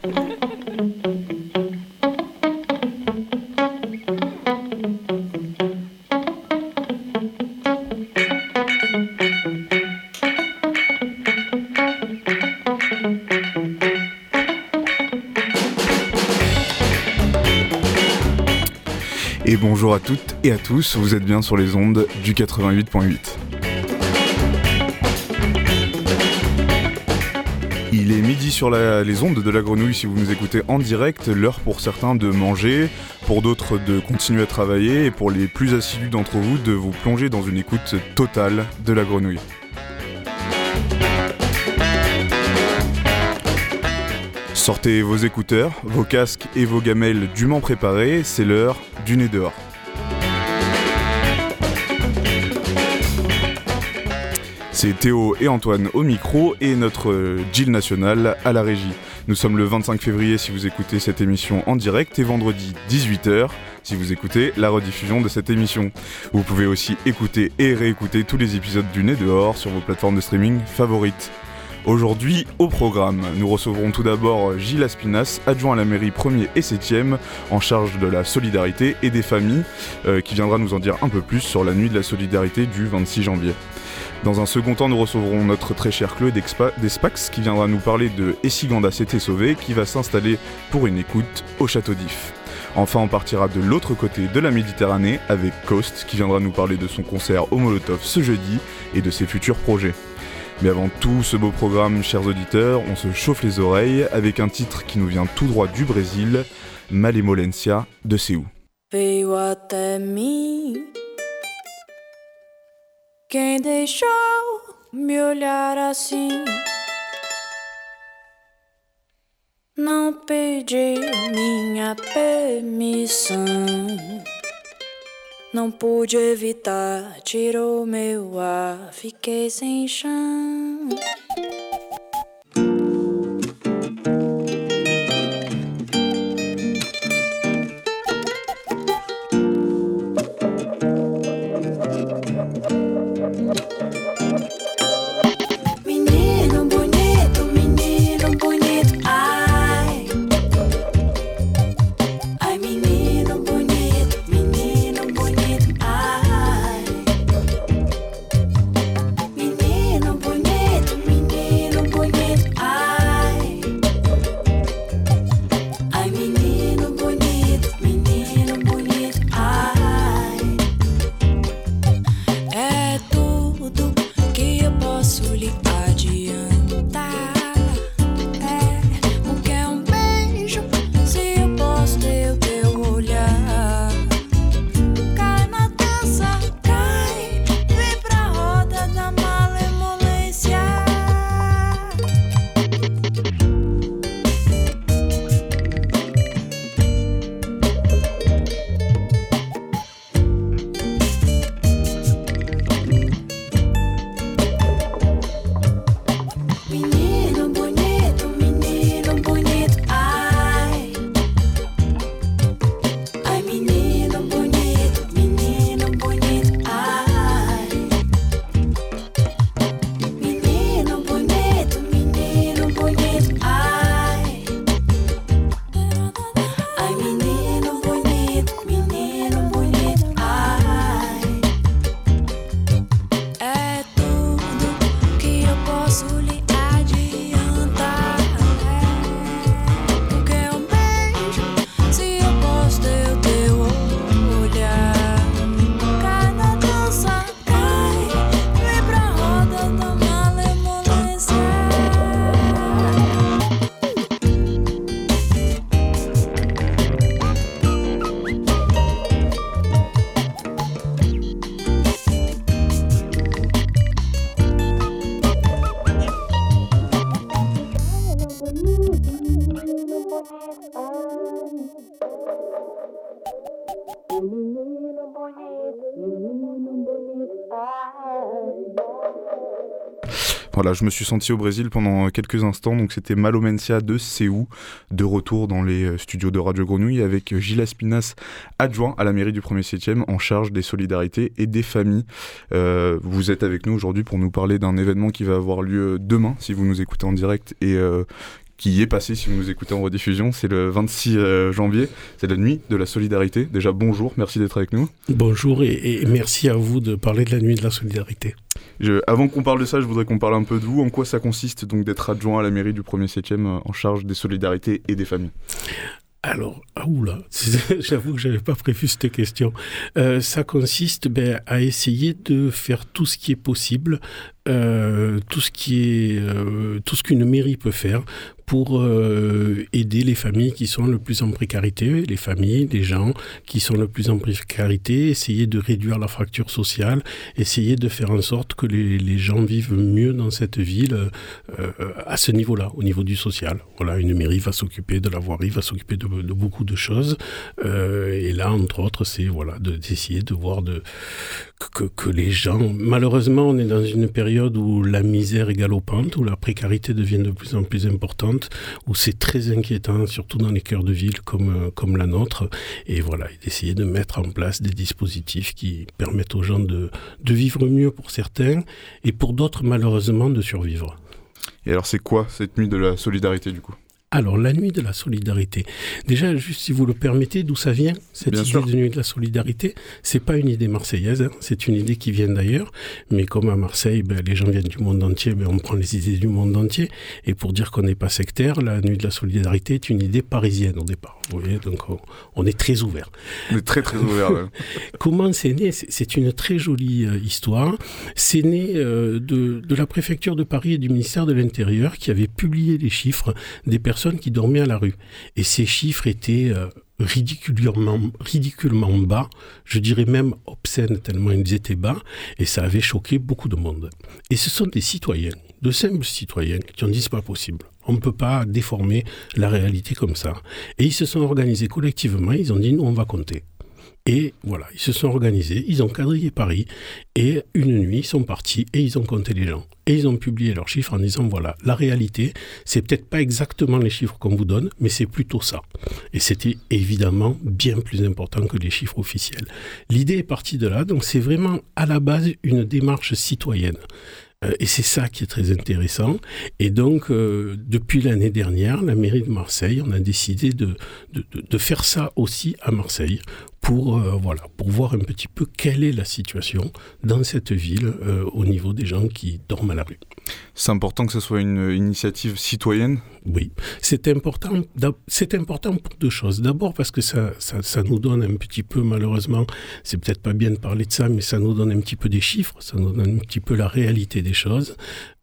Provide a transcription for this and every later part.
Et bonjour à toutes et à tous, vous êtes bien sur les ondes du 88.8. Sur les ondes de la grenouille si vous nous écoutez en direct, l'heure pour certains de manger, pour d'autres de continuer à travailler et pour les plus assidus d'entre vous de vous plonger dans une écoute totale de la grenouille. Sortez vos écouteurs, vos casques et vos gamelles dûment préparés, c'est l'heure du nez dehors. C'est Théo et Antoine au micro et notre Jill national à la régie. Nous sommes le 25 février si vous écoutez cette émission en direct et vendredi 18h si vous écoutez la rediffusion de cette émission. Vous pouvez aussi écouter et réécouter tous les épisodes du Nez dehors sur vos plateformes de streaming favorites. Aujourd'hui, au programme, nous recevrons tout d'abord Gilles Aspinas, adjoint à la mairie 1er et 7e, en charge de la solidarité et des familles, euh, qui viendra nous en dire un peu plus sur la nuit de la solidarité du 26 janvier. Dans un second temps, nous recevrons notre très cher Chloé d'Espax qui viendra nous parler de Essiganda s'était sauvé qui va s'installer pour une écoute au Château d'If. Enfin, on partira de l'autre côté de la Méditerranée avec Coast qui viendra nous parler de son concert au Molotov ce jeudi et de ses futurs projets. Mais avant tout ce beau programme, chers auditeurs, on se chauffe les oreilles avec un titre qui nous vient tout droit du Brésil, Malemolencia de Séou. Quem deixou me olhar assim. Não pedi minha permissão. Não pude evitar, tirou meu ar, fiquei sem chão. Voilà, je me suis senti au Brésil pendant quelques instants, donc c'était Malomencia de Séou, de retour dans les euh, studios de Radio Grenouille avec Gilles Aspinas, adjoint à la mairie du 1er 7e, en charge des solidarités et des familles. Euh, vous êtes avec nous aujourd'hui pour nous parler d'un événement qui va avoir lieu demain, si vous nous écoutez en direct, et euh, qui est passé si vous nous écoutez en rediffusion. C'est le 26 euh, janvier, c'est la nuit de la solidarité. Déjà bonjour, merci d'être avec nous. Bonjour et merci à vous de parler de la nuit de la solidarité. Avant qu'on parle de ça, je voudrais qu'on parle un peu de vous. En quoi ça consiste donc d'être adjoint à la mairie du 1er 7e euh, en charge des solidarités et des familles? Alors, ah oula, j'avoue que j'avais pas prévu cette question. Euh, ça consiste ben, à essayer de faire tout ce qui est possible, euh, tout ce qui est, tout ce qu'une mairie peut faire pour euh, aider les familles qui sont le plus en précarité, les familles, les gens qui sont le plus en précarité, essayer de réduire la fracture sociale, essayer de faire en sorte que les, les gens vivent mieux dans cette ville euh, à ce niveau-là, au niveau du social. Voilà, une mairie va s'occuper de la voirie, va s'occuper de, beaucoup de choses. Euh, et là, entre autres, c'est voilà, d'essayer de, de, voir de, que, que les gens... Malheureusement, on est dans une période où la misère est galopante, où la précarité devient de plus en plus importante où c'est très inquiétant, surtout dans les cœurs de ville comme, euh, comme la nôtre. Et voilà, d'essayer de mettre en place des dispositifs qui permettent aux gens de, de vivre mieux pour certains et pour d'autres, malheureusement, de survivre. Et alors, c'est quoi cette nuit de la solidarité du coup? Alors, la nuit de la solidarité. Déjà, juste si vous le permettez, d'où ça vient, cette Bien idée sûr. de nuit de la solidarité? C'est pas une idée marseillaise, hein, c'est une idée qui vient d'ailleurs. Mais comme à Marseille, ben, les gens viennent du monde entier, ben, on prend les idées du monde entier. Et pour dire qu'on n'est pas sectaire, la nuit de la solidarité est une idée parisienne au départ. Vous voyez, donc on, on est très ouvert. On est très très ouvert. Comment c'est né? C'est une très jolie euh, histoire. C'est né euh, de, de la préfecture de Paris et du ministère de l'Intérieur qui avait publié les chiffres des personnes qui dormaient à la rue. Et ces chiffres étaient euh, ridiculement, ridiculement bas, je dirais même obscènes tellement ils étaient bas, et ça avait choqué beaucoup de monde. Et ce sont des citoyens, de simples citoyens, qui ont dit c'est pas possible. On ne peut pas déformer la réalité comme ça. Et ils se sont organisés collectivement, ils ont dit nous on va compter. Et voilà, ils se sont organisés, ils ont quadrillé Paris, et une nuit, ils sont partis et ils ont compté les gens. Et ils ont publié leurs chiffres en disant, voilà, la réalité, c'est peut-être pas exactement les chiffres qu'on vous donne, mais c'est plutôt ça. Et c'était évidemment bien plus important que les chiffres officiels. L'idée est partie de là, donc c'est vraiment à la base une démarche citoyenne. Euh, et c'est ça qui est très intéressant. Et donc, euh, depuis l'année dernière, la mairie de Marseille, on a décidé de, faire ça aussi à Marseille pour, euh, voilà, pour voir un petit peu quelle est la situation dans cette ville euh, au niveau des gens qui dorment à la rue. C'est important que ce soit une initiative citoyenne? Oui, c'est important, c'est important pour deux choses. D'abord parce que ça, ça, ça, nous donne un petit peu, malheureusement, c'est peut-être pas bien de parler de ça, mais ça nous donne un petit peu des chiffres, ça nous donne un petit peu la réalité des choses.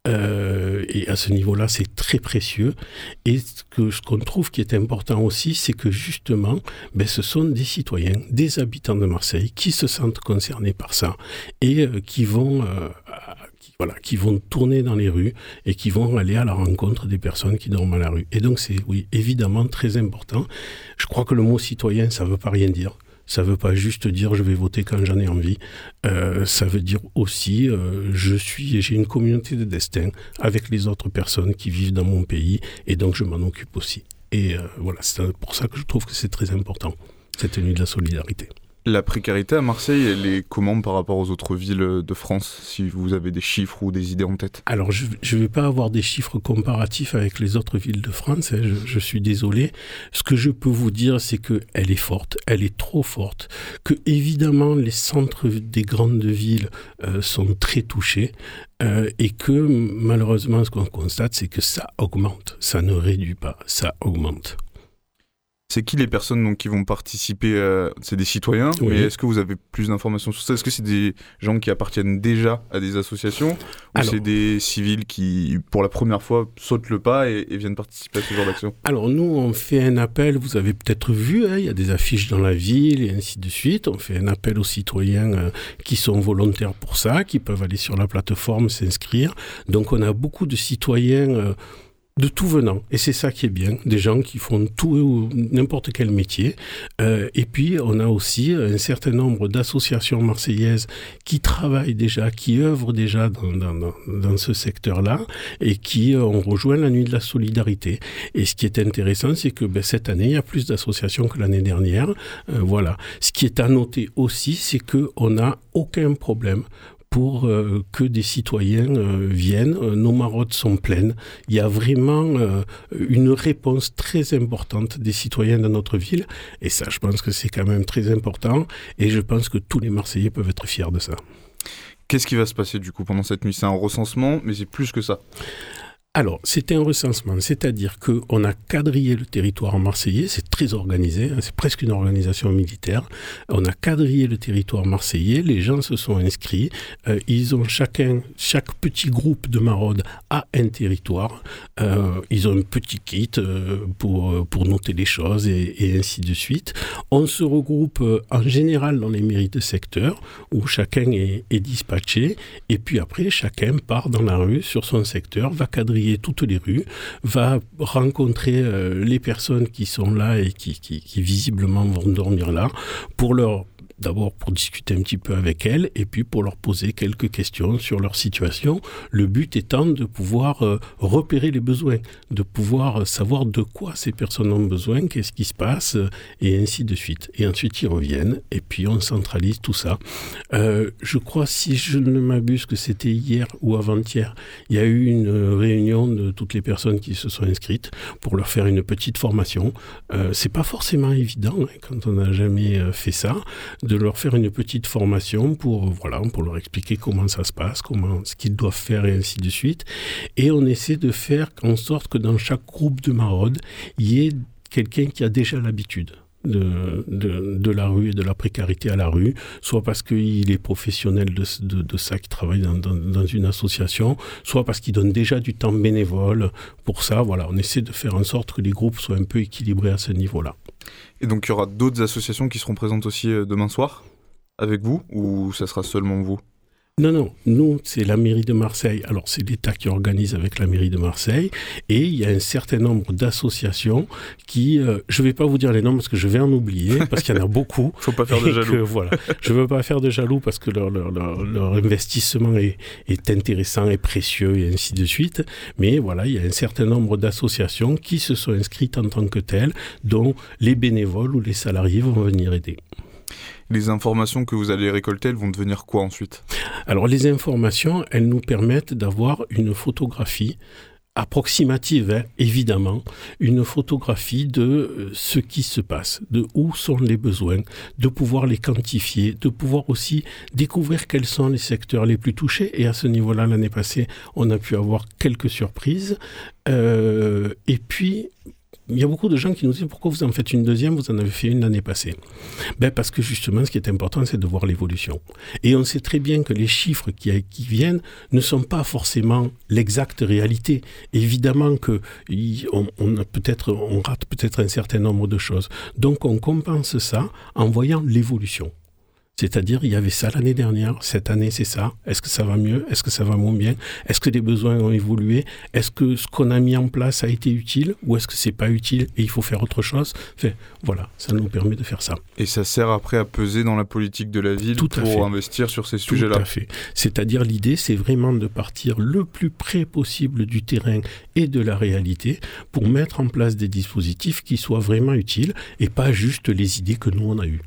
Euh, et à ce niveau-là, c'est très précieux. Et ce qu'on trouve qui est important aussi, c'est que justement, ben, ce sont des citoyens, des habitants de Marseille qui se sentent concernés par ça et euh, qui vont euh, voilà, qui vont tourner dans les rues et qui vont aller à la rencontre des personnes qui dorment à la rue. Et donc c'est oui évidemment très important. Je crois que le mot citoyen, ça veut pas rien dire. Ça ne veut pas juste dire je vais voter quand j'en ai envie. Euh, ça veut dire aussi euh, je suis j'ai une communauté de destin avec les autres personnes qui vivent dans mon pays et donc je m'en occupe aussi. Et euh, voilà, c'est pour ça que je trouve que c'est très important cette nuit de la solidarité. La précarité à Marseille, elle est comment par rapport aux autres villes de France, si vous avez des chiffres ou des idées en tête? Alors, je ne vais pas avoir des chiffres comparatifs avec les autres villes de France, hein, je, suis désolé. Ce que je peux vous dire, c'est qu'elle est forte, elle est trop forte, que évidemment les centres des grandes villes euh, sont très touchés, euh, et que malheureusement, ce qu'on constate, c'est que ça augmente, ça ne réduit pas, ça augmente. C'est qui les personnes donc, qui vont participer euh, C'est des citoyens, oui. mais est-ce que vous avez plus d'informations sur ça? Est-ce que c'est des gens qui appartiennent déjà à des associations? Ou c'est des civils qui, pour la première fois, sautent le pas et, et viennent participer à ce genre d'action? Alors nous, on fait un appel, vous avez peut-être vu, hein, il y a des affiches dans la ville et ainsi de suite. On fait un appel aux citoyens euh, qui sont volontaires pour ça, qui peuvent aller sur la plateforme, s'inscrire. Donc on a beaucoup de citoyens... Euh, de tout venant. Et c'est ça qui est bien, des gens qui font tout ou n'importe quel métier. Euh, et puis, on a aussi un certain nombre d'associations marseillaises qui travaillent déjà, qui œuvrent déjà dans, ce secteur-là et qui ont rejoint la nuit de la solidarité. Et ce qui est intéressant, c'est que ben, cette année, il y a plus d'associations que l'année dernière. Euh, voilà. Ce qui est à noter aussi, c'est qu'on n'a aucun problème pour euh, que des citoyens euh, viennent. Euh, nos maraudes sont pleines. Il y a vraiment une réponse très importante des citoyens dans notre ville. Et ça, je pense que c'est quand même très important. Et je pense que tous les Marseillais peuvent être fiers de ça. Qu'est-ce qui va se passer du coup pendant cette nuit? C'est un recensement, mais c'est plus que ça. Alors, c'était un recensement, c'est-à-dire qu'on a quadrillé le territoire marseillais, c'est très organisé, hein, c'est presque une organisation militaire. On a quadrillé le territoire marseillais, les gens se sont inscrits, euh, ils ont chacun, chaque petit groupe de maraudes a un territoire, euh, ils ont un petit kit euh, pour, noter les choses et, ainsi de suite. On se regroupe en général dans les mairies de secteur où chacun est, est dispatché et puis après chacun part dans la rue sur son secteur, va quadriller toutes les rues, va rencontrer euh, les personnes qui sont là et qui, visiblement vont dormir là pour leur D'abord pour discuter un petit peu avec elles et puis pour leur poser quelques questions sur leur situation. Le but étant de pouvoir euh, repérer les besoins, de pouvoir euh, savoir de quoi ces personnes ont besoin, qu'est-ce qui se passe euh, et ainsi de suite. Et ensuite ils reviennent et puis on centralise tout ça. Je crois, si je ne m'abuse, que c'était hier ou avant-hier, il y a eu une réunion de toutes les personnes qui se sont inscrites pour leur faire une petite formation. Euh, c'est pas forcément évident hein, quand on n'a jamais fait ça de leur faire une petite formation pour voilà pour leur expliquer comment ça se passe, comment ce qu'ils doivent faire et ainsi de suite. Et on essaie de faire en sorte que dans chaque groupe de maraude, il y ait quelqu'un qui a déjà l'habitude. De, de, la rue et de la précarité à la rue, soit parce qu'il est professionnel de, de, ça, qui travaille dans, dans, dans, une association, soit parce qu'il donne déjà du temps bénévole. Pour ça, voilà, on essaie de faire en sorte que les groupes soient un peu équilibrés à ce niveau-là. Et donc il y aura d'autres associations qui seront présentes aussi euh, demain soir avec vous ou ça sera seulement vous? Non, non, nous, c'est la mairie de Marseille. Alors, c'est l'État qui organise avec la mairie de Marseille. Et il y a un certain nombre d'associations qui, euh, je ne vais pas vous dire les noms parce que je vais en oublier, parce qu'il y en a beaucoup. faut pas faire de jaloux. Que, voilà, je ne veux pas faire de jaloux parce que leur, leur, leur, leur investissement est, est, intéressant et précieux et ainsi de suite. Mais voilà, il y a un certain nombre d'associations qui se sont inscrites en tant que telles, dont les bénévoles ou les salariés vont venir aider les informations que vous allez récolter, elles vont devenir quoi ensuite? Alors les informations, elles nous permettent d'avoir une photographie approximative, hein, évidemment, une photographie de euh, ce qui se passe, de où sont les besoins, de pouvoir les quantifier, de pouvoir aussi découvrir quels sont les secteurs les plus touchés. Et à ce niveau-là, l'année passée, on a pu avoir quelques surprises. Euh, et puis, il y a beaucoup de gens qui nous disent pourquoi vous en faites une deuxième, vous en avez fait une l'année passée? Ben parce que justement, ce qui est important, c'est de voir l'évolution. Et on sait très bien que les chiffres qui, viennent ne sont pas forcément l'exacte réalité. Évidemment que on, peut-être, on rate peut-être un certain nombre de choses. Donc on compense ça en voyant l'évolution. C'est-à-dire, il y avait ça l'année dernière, cette année c'est ça. Est-ce que ça va mieux? Est-ce que ça va moins bien? Est-ce que les besoins ont évolué? Est-ce que ce qu'on a mis en place a été utile Ou est-ce que c'est pas utile et il faut faire autre chose? Enfin, Voilà, ça nous permet de faire ça. Et ça sert après à peser dans la politique de la ville Tout pour fait. investir sur ces sujets-là Tout à fait. C'est-à-dire, l'idée, c'est vraiment de partir le plus près possible du terrain et de la réalité pour mettre en place des dispositifs qui soient vraiment utiles et pas juste les idées que nous on a eues.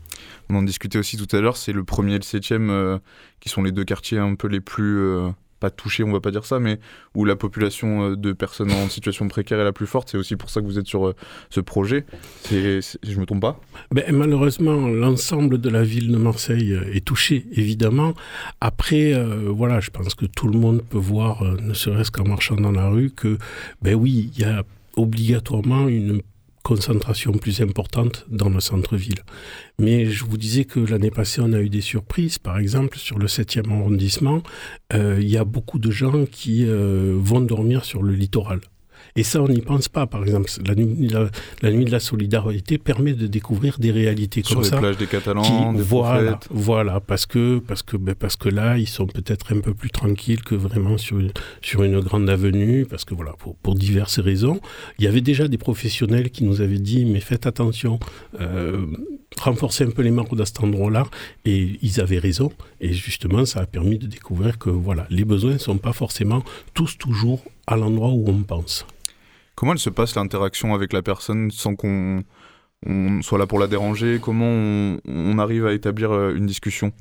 On en discutait aussi tout à l'heure, c'est le premier et le septième euh, qui sont les deux quartiers un peu les plus euh, pas touchés, on va pas dire ça, mais où la population euh, de personnes en situation précaire est la plus forte. C'est aussi pour ça que vous êtes sur euh, ce projet. Je me trompe pas? Ben, Malheureusement, l'ensemble de la ville de Marseille est touché, évidemment. Après, voilà, je pense que tout le monde peut voir, ne serait-ce qu'en marchant dans la rue, que, ben oui, il y a obligatoirement une concentration plus importante dans le centre-ville. Mais je vous disais que l'année passée, on a eu des surprises. Par exemple, sur le 7e arrondissement, euh, il y a beaucoup de gens qui euh, vont dormir sur le littoral. Et ça, on n'y pense pas. Par exemple, la nuit, la, la nuit, de la solidarité permet de découvrir des réalités sur comme les ça. plages des Catalans, Qui, des voilà, prophètes. voilà, parce que parce que ben, parce que là, ils sont peut-être un peu plus tranquilles que vraiment sur une, sur une grande avenue, parce que voilà, pour, pour diverses raisons. Il y avait déjà des professionnels qui nous avaient dit, mais faites attention. Euh, renforcer un peu les marques à cet endroit-là et ils avaient raison et justement ça a permis de découvrir que voilà les besoins ne sont pas forcément tous toujours à l'endroit où on pense. Comment elle se passe l'interaction avec la personne sans qu'on on soit là pour la déranger? Comment on, arrive à établir euh, une discussion?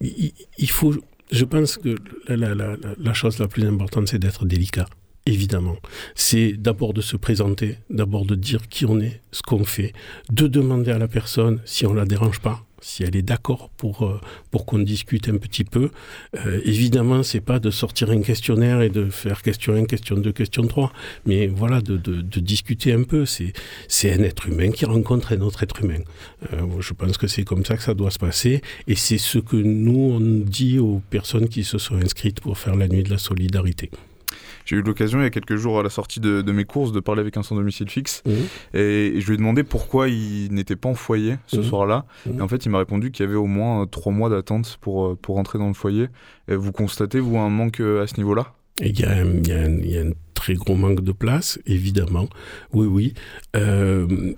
Il, faut, je pense que la, la chose la plus importante, c'est d'être délicat. Évidemment, c'est d'abord de se présenter, d'abord de dire qui on est, ce qu'on fait, de demander à la personne si on la dérange pas, si elle est d'accord pour, euh, pour qu'on discute un petit peu. Euh, évidemment, c'est pas de sortir un questionnaire et de faire question 1, question 2, question 3, mais voilà, de, de, discuter un peu. C'est, c'est un être humain qui rencontre un autre être humain. Euh, je pense que c'est comme ça que ça doit se passer, et c'est ce que nous, on dit aux personnes qui se sont inscrites pour faire la nuit de la solidarité. J'ai eu l'occasion il y a quelques jours à la sortie de, de mes courses de parler avec un sans domicile fixe Mmh. et je lui ai demandé pourquoi il n'était pas en foyer ce Mhm. soir-là. Mhm. Et en fait, il m'a répondu qu'il y avait au moins euh, trois mois d'attente pour, euh, pour entrer dans le foyer. Et vous constatez, vous, un manque euh, à ce niveau-là? Il y, a il, y a un, il y a un très gros manque de place, évidemment. Oui, oui. Euh,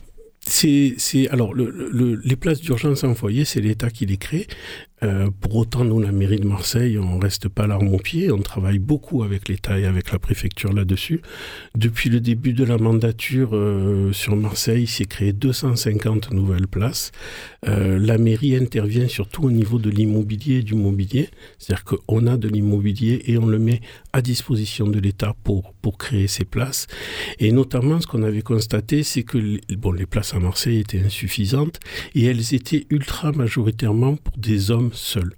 c'est, c'est, alors, le, le, les places d'urgence en foyer, c'est l'État qui les crée. Euh, pour autant, nous, la mairie de Marseille, on reste pas l'arme au pied. On travaille beaucoup avec l'État et avec la préfecture là-dessus. Depuis le début de la mandature euh, sur Marseille, il s'est créé 250 nouvelles places. Euh, la mairie intervient surtout au niveau de l'immobilier et du mobilier. C'est-à-dire qu'on a de l'immobilier et on le met à disposition de l'État pour, pour créer ces places. Et notamment, ce qu'on avait constaté, c'est que bon, les places à Marseille étaient insuffisantes et elles étaient ultra majoritairement pour des hommes seuls.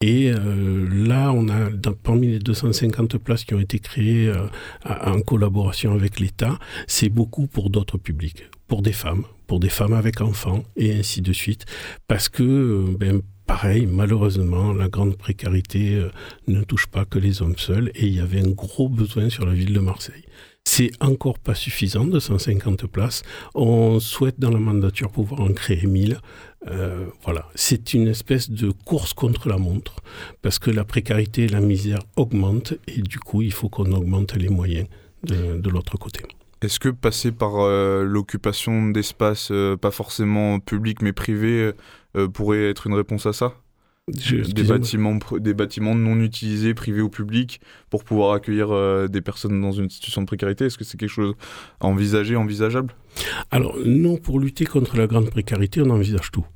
Et euh, là, on a parmi les 250 places qui ont été créées euh, en collaboration avec l'État, c'est beaucoup pour d'autres publics, pour des femmes, pour des femmes avec enfants et ainsi de suite, parce que euh, ben, pareil, malheureusement, la grande précarité ne touche pas que les hommes seuls et il y avait un gros besoin sur la ville de Marseille. C'est encore pas suffisant de 150 places. On souhaite dans la mandature pouvoir en créer 1000. Euh, voilà, c'est une espèce de course contre la montre parce que la précarité et la misère augmentent et du coup, il faut qu'on augmente les moyens de, de l'autre côté. Est-ce que passer par euh, l'occupation d'espaces, euh, pas forcément publics mais privés, pourrait être une réponse à ça? Je- des bâtiments, des bâtiments non utilisés, privés ou publics, pour pouvoir accueillir des personnes dans une situation de précarité? Est-ce que c'est quelque chose à envisager, envisageable? Alors, nous, pour lutter contre la grande précarité, on envisage tout.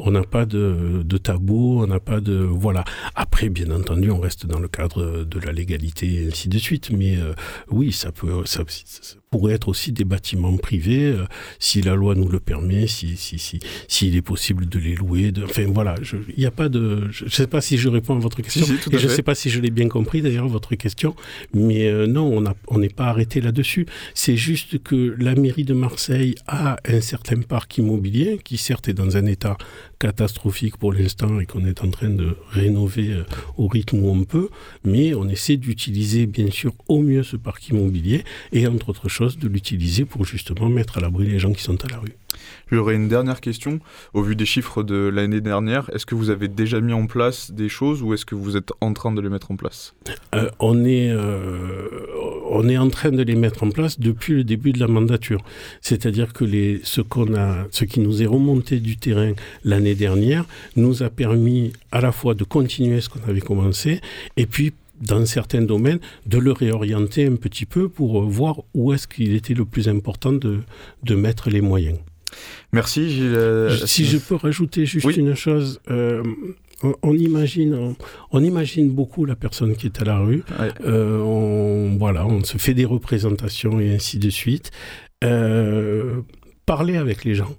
On n'a pas de, de tabou, on n'a pas de... Voilà. Après, bien entendu, on reste dans le cadre de la légalité et ainsi de suite. Mais euh, oui, ça, peut, ça, ça pourrait être aussi des bâtiments privés, euh, si la loi nous le permet, si, si, si, s'il est possible de les louer. De, enfin, voilà. Il n'y a pas de... Je ne sais pas si je réponds à votre question. Si, et je ne sais pas si je l'ai bien compris, d'ailleurs, votre question. Mais euh, non, on n'est pas arrêté là-dessus. C'est juste que la mairie de Marseille a un certain parc immobilier qui certes est dans un état catastrophique pour l'instant et qu'on est en train de rénover euh, au rythme où on peut, mais on essaie d'utiliser bien sûr au mieux ce parc immobilier et entre autres choses de l'utiliser pour justement mettre à l'abri les gens qui sont à la rue. J'aurais une dernière question. Au vu des chiffres de l'année dernière, est-ce que vous avez déjà mis en place des choses ou est-ce que vous êtes en train de les mettre en place? Euh, on, est, euh, on est en train de les mettre en place depuis le début de la mandature. C'est-à-dire que les, ce, qu'on a, ce qui nous est remonté du terrain l'année dernière nous a permis à la fois de continuer ce qu'on avait commencé et puis dans certains domaines, de le réorienter un petit peu pour voir où est-ce qu'il était le plus important de, de mettre les moyens. Merci Gilles. si je peux rajouter juste Oui. une chose, euh, on, on imagine, on, on imagine beaucoup la personne qui est à la rue. Ouais. Euh, on, voilà, on se fait des représentations et ainsi de suite. Euh, parler avec les gens,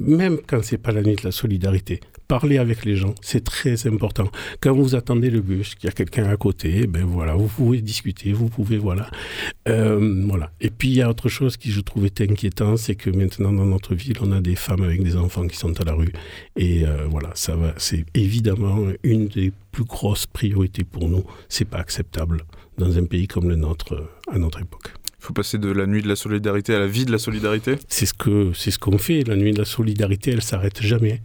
même quand c'est pas la nuit de la solidarité. Parler avec les gens, c'est très important. Quand vous attendez le bus, qu'il y a quelqu'un à côté, ben voilà, vous pouvez discuter, vous pouvez voilà, Euh, voilà. Et puis il y a autre chose qui je trouvais inquiétant, c'est que maintenant dans notre ville, on a des femmes avec des enfants qui sont à la rue, et euh, voilà, ça va. C'est évidemment une des plus grosses priorités pour nous. C'est pas acceptable dans un pays comme le nôtre euh, à notre époque. Il faut passer de la nuit de la solidarité à la vie de la solidarité. C'est ce que ce qu'on fait. La nuit de la solidarité, elle s'arrête jamais.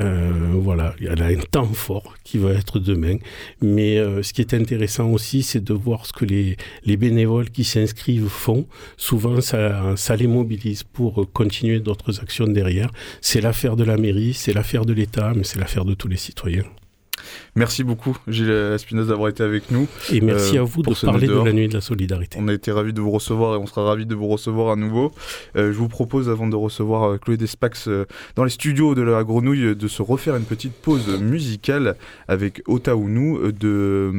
Euh, voilà, elle a un temps fort qui va être demain. Mais euh, ce qui est intéressant aussi, c'est de voir ce que les, les bénévoles qui s'inscrivent font. Souvent, ça, ça les mobilise pour continuer d'autres actions derrière. C'est l'affaire de la mairie, c'est l'affaire de l'État, mais c'est l'affaire de tous les citoyens. Merci beaucoup, Gilles Espinoza, d'avoir été avec nous. Et merci Euh, à vous de parler de la nuit de la solidarité. On a été ravis de vous recevoir et on sera ravis de vous recevoir à nouveau. Euh, je vous propose, avant de recevoir euh, Chloé Despax euh, dans les studios de la Grenouille, de se refaire une petite pause musicale avec Otaounou de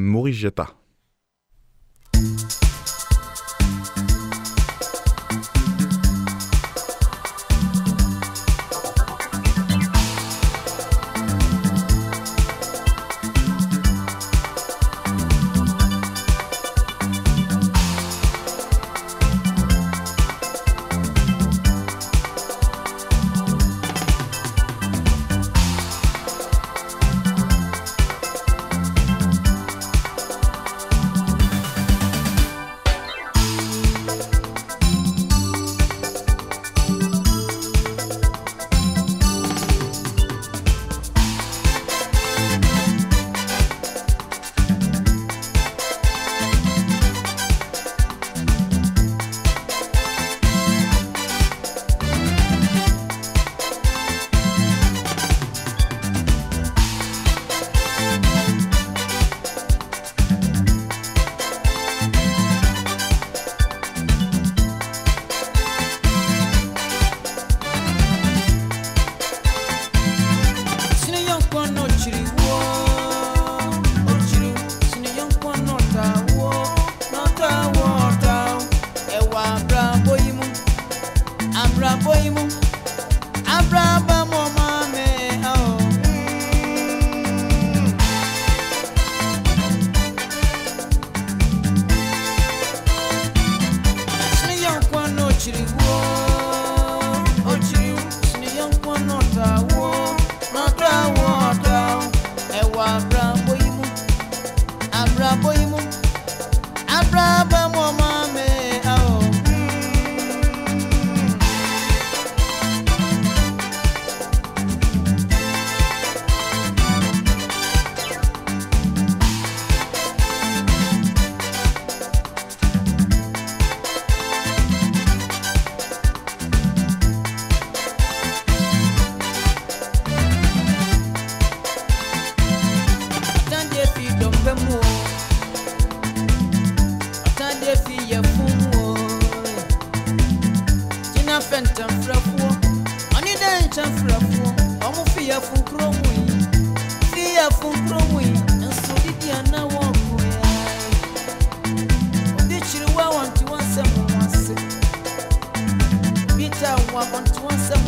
Morigiata. Un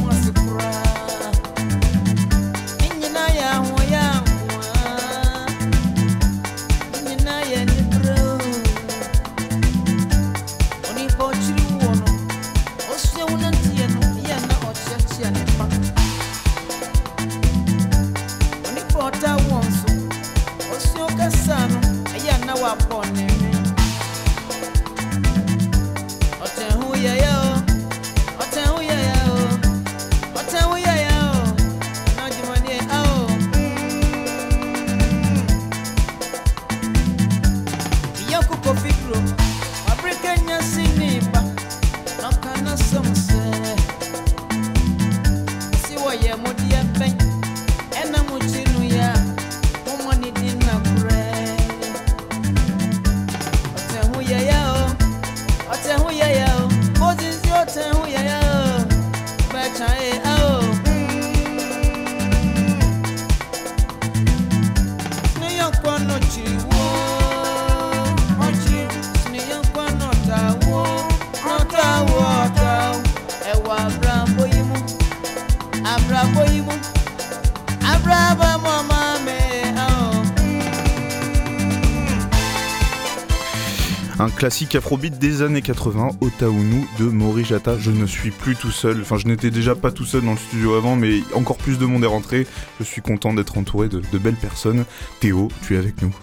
classique afrobeat des années 80, Otaounou de Morijata. Je ne suis plus tout seul. Enfin, je n'étais déjà pas tout seul dans le studio avant, mais encore plus de monde est rentré. Je suis content d'être entouré de, de belles personnes. Théo, tu es avec nous.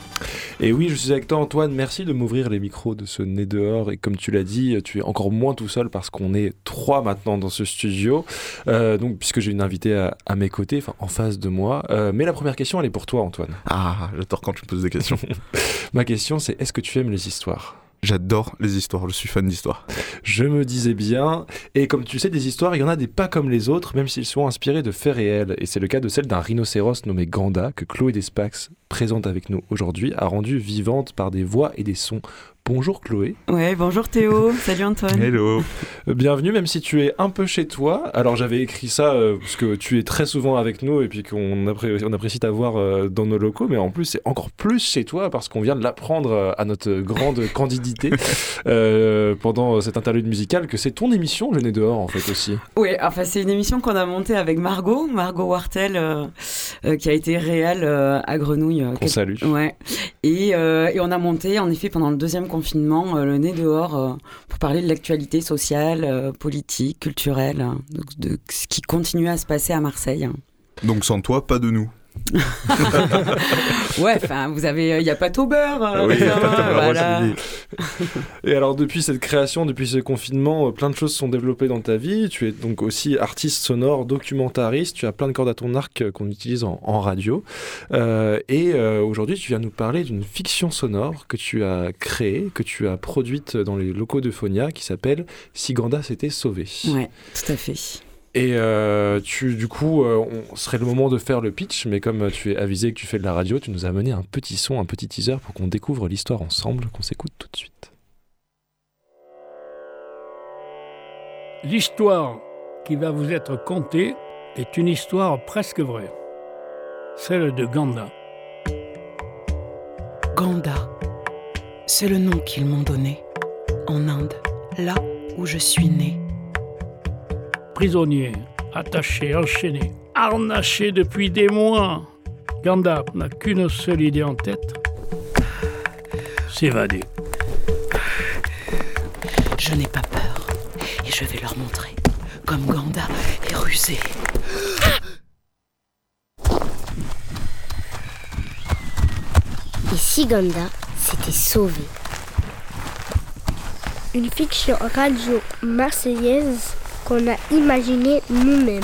Et oui, je suis avec toi Antoine, merci de m'ouvrir les micros de ce nez dehors. Et comme tu l'as dit, tu es encore moins tout seul parce qu'on est trois maintenant dans ce studio. Euh, donc, puisque j'ai une invitée à, à mes côtés, enfin en face de moi. Euh, mais la première question, elle est pour toi Antoine. Ah, j'adore quand tu me poses des questions. Ma question, c'est est-ce que tu aimes les histoires? J'adore les histoires, je suis fan d'histoires. Je me disais bien. Et comme tu sais, des histoires, il y en a des pas comme les autres, même s'ils sont inspirés de faits réels. Et c'est le cas de celle d'un rhinocéros nommé Ganda, que Chloé Despax présente avec nous aujourd'hui, a rendu vivante par des voix et des sons. Bonjour Chloé. Ouais, bonjour Théo. Salut Antoine. Hello. Euh, Bienvenue, même si tu es un peu chez toi. Alors j'avais écrit ça euh, parce que tu es très souvent avec nous et puis qu'on appré- on apprécie t'avoir euh, dans nos locaux, mais en plus c'est encore plus chez toi parce qu'on vient de l'apprendre euh, à notre grande candidité euh, pendant cette interlude musicale que c'est ton émission Le Nez dehors en fait aussi. Ouais, enfin c'est une émission qu'on a montée avec Margot, Margot Wartel, euh, euh, qui a été réelle euh, à Grenouille. Euh, Qu'on quel- salue. Ouais. Et, euh, et on a monté, en effet, pendant le deuxième confinement, euh, le nez dehors euh, pour parler de l'actualité sociale, euh, politique, culturelle, donc de ce qui continue à se passer à Marseille. Donc sans toi, pas de nous. Ouais, enfin, vous avez, il n'y a pas au beurre. euh, Oui, pas beurre, voilà. Et alors depuis cette création, depuis ce confinement, euh, plein de choses sont développées dans ta vie. Tu es donc aussi artiste sonore, documentariste. Tu as plein de cordes à ton arc euh, qu'on utilise en, en radio. Euh, et euh, aujourd'hui, tu viens nous parler d'une fiction sonore que tu as créée, que tu as produite dans les locaux de Phonia, qui s'appelle Si Ganda s'était sauvé. Ouais, tout à fait. Et euh, tu, du coup, euh, on serait le moment de faire le pitch, mais comme tu es avisé que tu fais de la radio, tu nous as amené un petit son, un petit teaser pour qu'on découvre l'histoire ensemble, qu'on s'écoute tout de suite. L'histoire qui va vous être contée est une histoire presque vraie, celle de Ganda. Ganda, c'est le nom qu'ils m'ont donné, en Inde, là où je suis né. Prisonnier, attaché, enchaîné, harnaché depuis des mois, Ganda n'a qu'une seule idée en tête s'évader. Je n'ai pas peur, et je vais leur montrer, comme Ganda est rusé. Et si Ganda s'était sauvé? Une fiction radio marseillaise qu'on a imaginée nous-mêmes.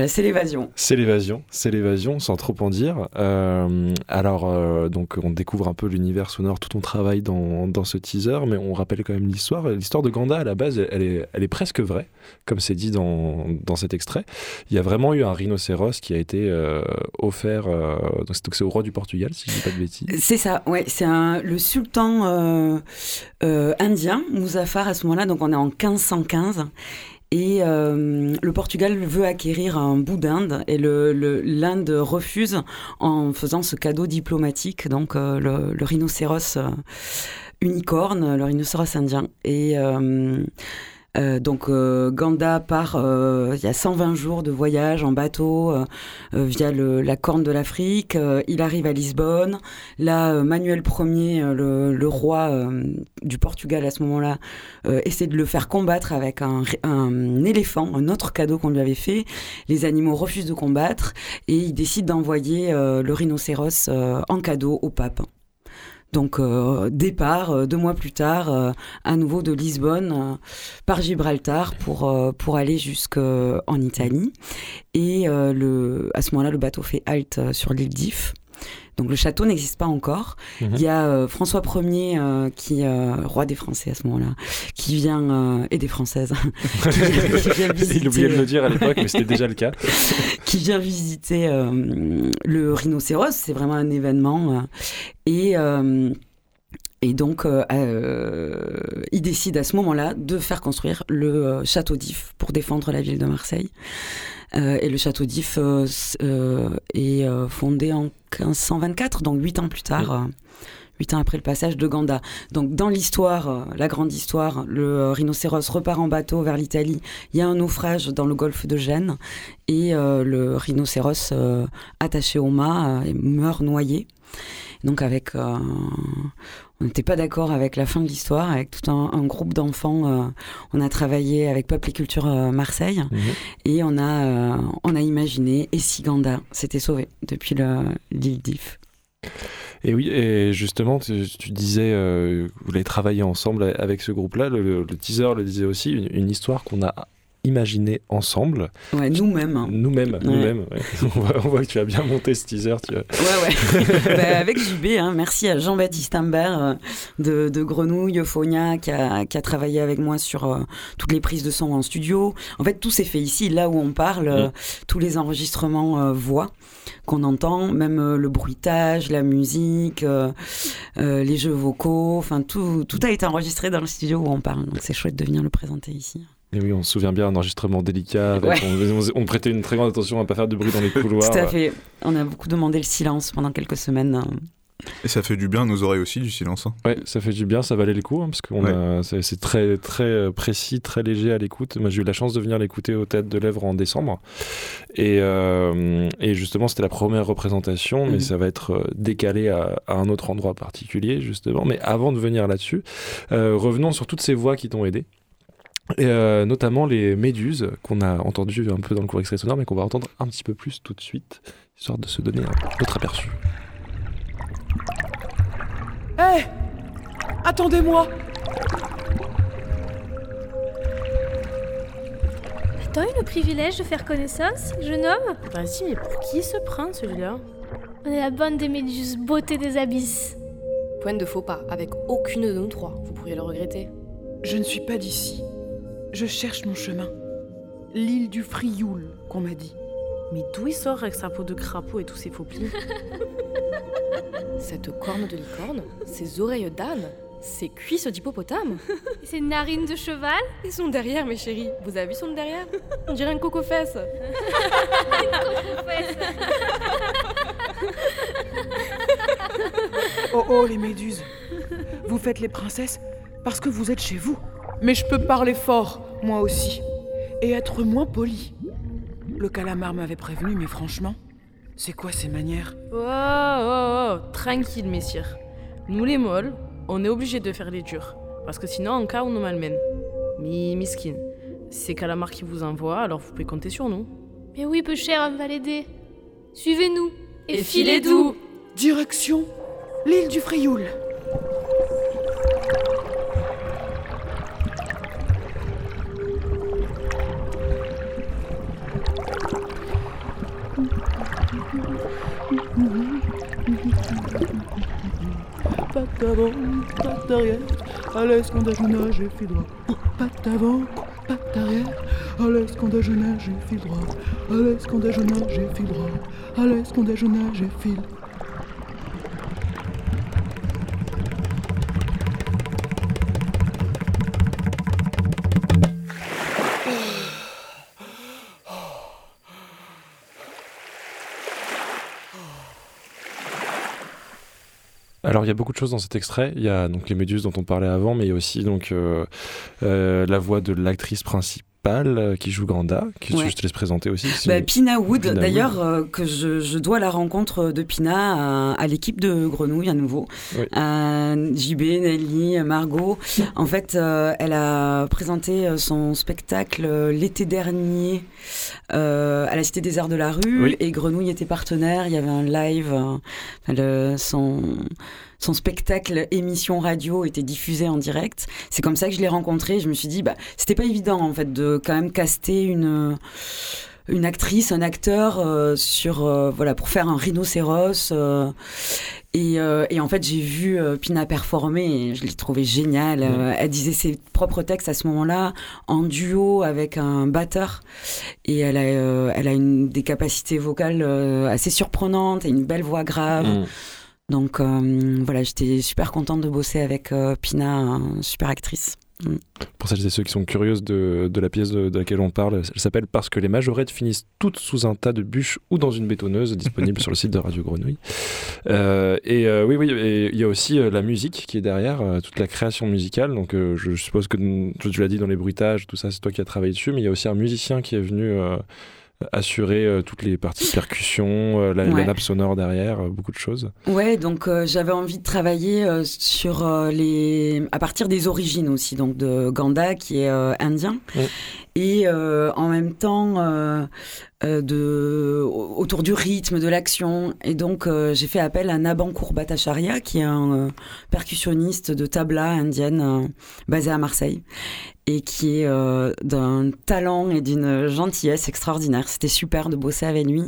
Voilà, c'est l'évasion. C'est l'évasion, c'est l'évasion, sans trop en dire. Euh, alors, euh, donc, on découvre un peu l'univers sonore, tout ton travail dans, dans ce teaser, mais on rappelle quand même l'histoire. L'histoire de Ganda, à la base, elle est, elle est presque vraie, comme c'est dit dans, dans cet extrait. Il y a vraiment eu un rhinocéros qui a été euh, offert, donc c'est au roi du Portugal, si je dis pas de bêtises. C'est ça, ouais, c'est le sultan indien, Muzaffar, à ce moment-là, donc on est en 1515. Et euh, le Portugal veut acquérir un bout d'Inde et le, le- l'Inde refuse en faisant ce cadeau diplomatique, donc euh, le, le rhinocéros euh, unicorne, le rhinocéros indien. Et euh, donc euh, Ganda part, euh, il y a 120 jours de voyage en bateau euh, euh, via la corne de l'Afrique. Euh, il arrive à Lisbonne. Là, euh, Manuel Ier, euh, le, roi euh, du Portugal à ce moment-là, euh, essaie de le faire combattre avec un, éléphant, un autre cadeau qu'on lui avait fait. Les animaux refusent de combattre et il décide d'envoyer euh, le rhinocéros euh, en cadeau au pape. Donc euh, départ euh, deux mois plus tard euh, à nouveau de Lisbonne euh, par Gibraltar pour euh, pour aller jusqu'en Italie et euh, le à ce moment-là le bateau fait halte euh, sur l'île d'If. Donc le château n'existe pas encore. Mhm. Il y a euh, François Ier euh, qui euh, roi des Français à ce moment-là, qui vient et des Françaises, qui vient- qui vient Il oubliait de visiter- le dire à l'époque, mais c'était déjà le cas. qui vient visiter le rhinocéros. C'est vraiment un événement. et, et donc, euh, euh, il décide à ce moment-là de faire construire le euh, château d'If pour défendre la ville de Marseille. Euh, et le château d'If est euh, fondé en 1524, donc huit ans plus tard. euh, Huit ans après le passage de Ganda. Donc, dans l'histoire, la grande histoire, le rhinocéros repart en bateau vers l'Italie. Il y a un naufrage dans le golfe de Gênes et euh, le rhinocéros euh, attaché au mât euh, meurt noyé. Donc avec, euh, on n'était pas d'accord avec la fin de l'histoire, avec tout un, un groupe d'enfants. euh, on a travaillé avec Peuple et Culture euh, Marseille Mhm. et on a, euh, on a imaginé et si Ganda s'était sauvé depuis le- l'île d'If. Et oui, et justement, tu, tu disais, vous avez travaillé ensemble avec ce groupe-là. Le, le teaser le disait aussi, une, une histoire qu'on a imaginer ensemble. Ouais, nous-mêmes. hein. Nous-mêmes, nous-mêmes. ouais. on, voit, on voit que tu as bien monté ce teaser. Tu vois. Ouais, ouais. Bah, avec JB, hein, merci à Jean-Baptiste Imbert euh, de, de Grenouille, Euphonia, qui a, qui a travaillé avec moi sur euh, toutes les prises de son en studio. En fait, tout s'est fait ici, là où on parle, euh, tous les enregistrements euh, voix qu'on entend, même le bruitage, la musique, les jeux vocaux, enfin tout, tout a été enregistré dans le studio où on parle. Donc c'est chouette de venir le présenter ici. Et oui, on se souvient bien d'un enregistrement délicat. Avec, Ouais. on, prêtait une très grande attention à ne pas faire de bruit dans les couloirs. Tout à fait. On a beaucoup demandé le silence pendant quelques semaines. hein. Et ça fait du bien à nos oreilles aussi, du silence. hein. Ouais, ça fait du bien, ça valait le coup, hein, parce que Ouais. c'est très, très euh, précis, très léger à l'écoute. Moi, j'ai eu la chance de venir l'écouter au Théâtre de l'Èvre en décembre. Et, euh, et justement, c'était la première représentation, mais Mhm. ça va être euh, décalé à, à un autre endroit particulier, justement. Mais avant de venir là-dessus, euh, revenons sur toutes ces voix qui t'ont aidé. Et euh, notamment les méduses qu'on a entendues un peu dans le cours extrait sonore, mais qu'on va entendre un petit peu plus tout de suite, histoire de se donner un autre aperçu. Hé Attendez-moi T'as eu le privilège de faire connaissance, jeune homme? Vas-y, mais pour qui se prend celui-là? On est la bande des méduses, beauté des abysses. Point de faux pas, avec aucune de nous trois. Vous pourriez le regretter. Je ne suis pas d'ici. Je cherche mon chemin. L'île du Frioul, qu'on m'a dit. Mais d'où il sort avec sa peau de crapaud et tous ses faux plis Cette corne de licorne, ses oreilles d'âne, ses cuisses d'hippopotame Et ses narines de cheval et son derrière, mes chéris. Vous avez vu son derrière? On dirait un coco-fesse. Oh oh, les méduses Vous faites les princesses parce que vous êtes chez vous. Mais je peux parler fort, moi aussi. Et être moins poli. Le calamar m'avait prévenu, mais franchement, c'est quoi ces manières? Oh, oh, oh, tranquille, messire. Nous les molles, on est obligés de faire les durs. Parce que sinon, en cas, on nous malmène. Mi, miskin. C'est Calamar qui vous envoie, alors vous pouvez compter sur nous. Mais oui, peu cher, on va l'aider. Suivez-nous. Et filez doux Direction l'île du Frioul. Pas d'avant, pas d'arrière, quand je nage et fil droit. Pas d'avant, pas d'arrière, quand je nage et fil droit. Quand je nage et fil droit. À l'aise quand je nage y a beaucoup de choses dans cet extrait. Il y a donc les méduses dont on parlait avant, mais il y a aussi donc euh, euh, la voix de l'actrice principale euh, qui joue Ganda, que Ouais. je te laisse présenter aussi. si- Bah, Pina Wood, Pina d'ailleurs, euh, que je, je dois la rencontre de Pina à, à l'équipe de Grenouille à nouveau. Oui. JB, Nelly, Margot. En fait, euh, elle a présenté son spectacle l'été dernier à la Cité des Arts de la Rue Oui. et Grenouille était partenaire. Il y avait un live. le- son, son spectacle émission radio était diffusé en direct. C'est comme ça que je l'ai rencontré. Je me suis dit, bah, c'était pas évident en fait de quand même caster une une actrice, un acteur euh, sur euh, voilà pour faire un rhinocéros. euh, et, euh, et en fait, j'ai vu euh, Pina performer et je l'ai trouvé géniale. Euh, elle disait ses propres textes à ce moment-là en duo avec un batteur et elle a, euh, elle a une, des capacités vocales euh, assez surprenantes et une belle voix grave. Mm. Donc euh, voilà, j'étais super contente de bosser avec euh, Pina, super actrice. Mm. Pour celles et ceux qui sont curieuses de, la pièce de, laquelle on parle, elle s'appelle Parce que les majorettes finissent toutes sous un tas de bûches ou dans une bétonneuse, disponible sur le site de Radio Grenouille. Euh, et oui, oui, il y a aussi la musique qui est derrière, toute la création musicale. Donc je suppose que tu l'as dit dans les bruitages, tout ça, c'est toi qui as travaillé dessus, mais il y a aussi un musicien qui est venu assurer euh, toutes les parties de percussion, euh, la, la Ouais. nappe sonore derrière, euh, beaucoup de choses. Ouais, donc euh, j'avais envie de travailler sur les à partir des origines aussi, donc de Ganda qui est indien et en même temps de, autour du rythme, de l'action. Et donc euh, j'ai fait appel à Nabankour Bhattacharya, qui est un euh, percussionniste de tabla indienne euh, basé à Marseille et qui est euh, d'un talent et d'une gentillesse extraordinaire. C'était super de bosser avec lui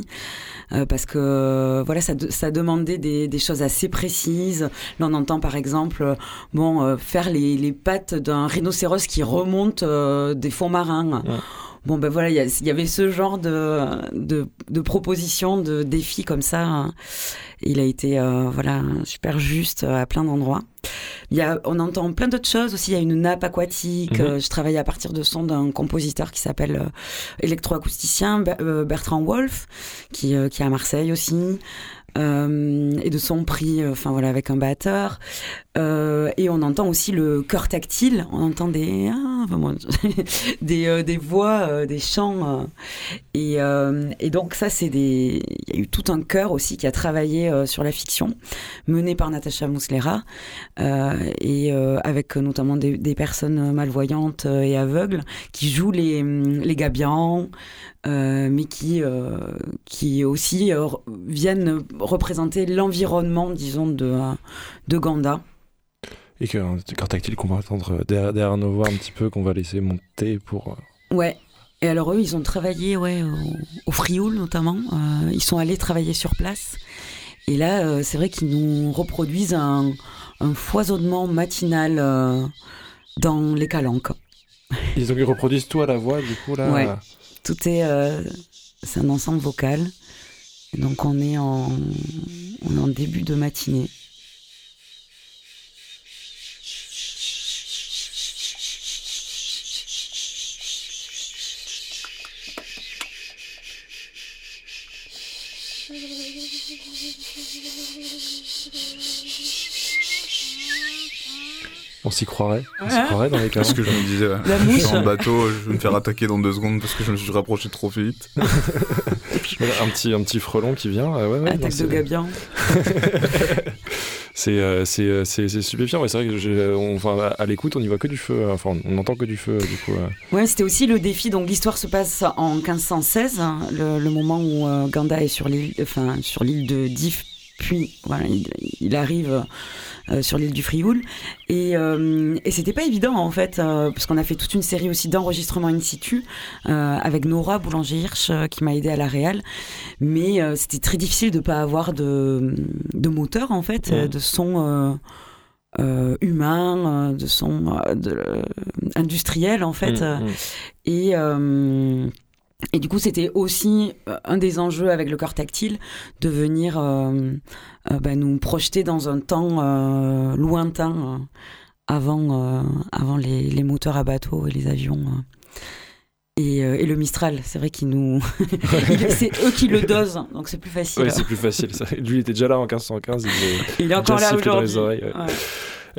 euh, parce que euh, voilà, ça, ça demandait des, des choses assez précises. Là, on entend par exemple, euh, bon, euh, faire les, les pattes d'un rhinocéros qui remonte euh, des fonds marins. Bon, ben voilà, il y, avait ce genre de, de, de propositions, de défis comme ça. hein. Il a été euh, voilà super juste euh, à plein d'endroits. Il y a, on entend plein d'autres choses aussi. Il y a une nappe aquatique. Mhm. Euh, je travaille à partir de son d'un compositeur qui s'appelle euh, électroacousticien Ber- Bertrand Wolf, qui, qui est à Marseille aussi. Euh, et de son prix, euh, enfin voilà, avec un batteur. Euh, et on entend aussi le chœur tactile. On entend des ah, des, voix, des chants. et, donc ça, c'est des. Il y a eu tout un chœur aussi qui a travaillé sur la fiction, mené par Natacha Mouslera, et avec notamment des, personnes malvoyantes et aveugles qui jouent les, les euh, mais qui, euh, qui aussi euh, viennent représenter l'environnement, disons, de, de Ganda. Et que un corps tactile qu'on va entendre derrière, derrière nos voix un petit peu, qu'on va laisser monter pour. Ouais. Et alors eux, ils ont travaillé ouais, au, au Frioul notamment. Ils sont allés travailler sur place. Et là, c'est vrai qu'ils nous reproduisent un, un foisonnement matinal dans les calanques. Ils ont ils reproduisent tout à la voix, du coup, là. Ouais. Tout est, euh, c'est un ensemble vocal. Donc on est en, on est en début de matinée. On s'y croirait. On s'y croirait dans les cas. C'est ce que je me disais. La je suis mouche. en bateau, je vais me faire attaquer dans deux secondes parce que je me suis rapproché trop vite. Voilà, un, petit, un petit frelon qui vient. euh, ouais, ouais, non, Attaque de gabian. C'est euh, c'est euh, c'est- c'est stupéfiant. Ouais, c'est vrai que j'ai- on- enfin, à, l'écoute, on y voit que du feu. euh, Enfin, on n'entend que du feu, du coup. euh. Ouais, c'était aussi le défi. Donc l'histoire se passe en 1516, hein, le, le moment où euh, Ganda est sur l'île, enfin sur l'île de Dif. Puis voilà, il, il arrive euh, sur l'île du Frioul et, euh, et c'était pas évident en fait euh, parce qu'on a fait toute une série aussi d'enregistrements in situ euh, avec Nora Boulanger Hirsch euh, qui m'a aidé à la réal, mais euh, c'était très difficile de pas avoir de, de moteur en fait, Ouais. euh, de son. euh, euh, humain, euh, de son euh, de, euh, industriel en fait. Mm, euh, mm. Et, euh, et du coup, c'était aussi euh, un des enjeux avec le corps tactile de venir euh, euh, bah, nous projeter dans un temps euh, lointain avant, avant les, les moteurs à bateau et les avions. Et, et le Mistral, c'est vrai qu'ils nous. C'est eux qui le dosent, donc c'est plus facile. Ouais, c'est plus facile. ça. Lui, il était déjà là en 1515. Il, est- Il est encore là sifflé dans les aujourd'hui. ouais.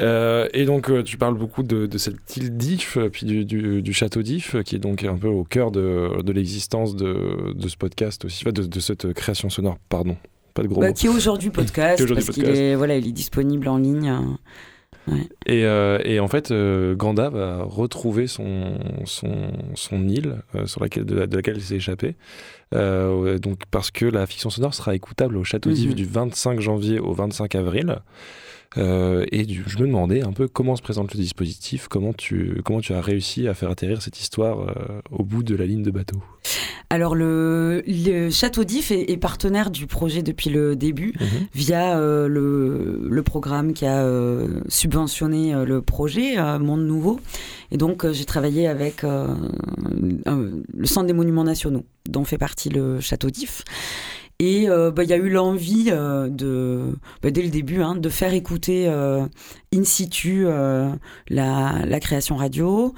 Euh, et donc, euh, tu parles beaucoup de, de cette île d'If, euh, puis du, du- du château d'If, qui est donc un peu au cœur de, de l'existence de, de ce podcast aussi, de, de cette création sonore, pardon. Pas de gros Bah, mots. qui est aujourd'hui podcast, Qui est aujourd'hui parce qu'il podcast. est, voilà, il est disponible en ligne. ouais. Et, euh, et en fait, euh, Ganda va retrouver son, son, son île euh, sur laquelle, de, la- de laquelle il s'est échappé. Donc, parce que la fiction sonore sera écoutable au Château d'If Mhm. du 25 janvier au 25 avril. Euh, et du- je me demandais un peu comment se présente le dispositif, comment tu, comment tu as réussi à faire atterrir cette histoire euh, au bout de la ligne de bateau. Alors le, le Château d'If est, est partenaire du projet depuis le début via euh, le, le programme qui a subventionné le projet Monde Nouveau. Et donc j'ai travaillé avec le Centre des Monuments Nationaux dont fait partie le Château d'If. Et euh, bah, il y a eu l'envie euh, de, bah, dès le début, hein, de faire écouter euh, in situ la, la création radio.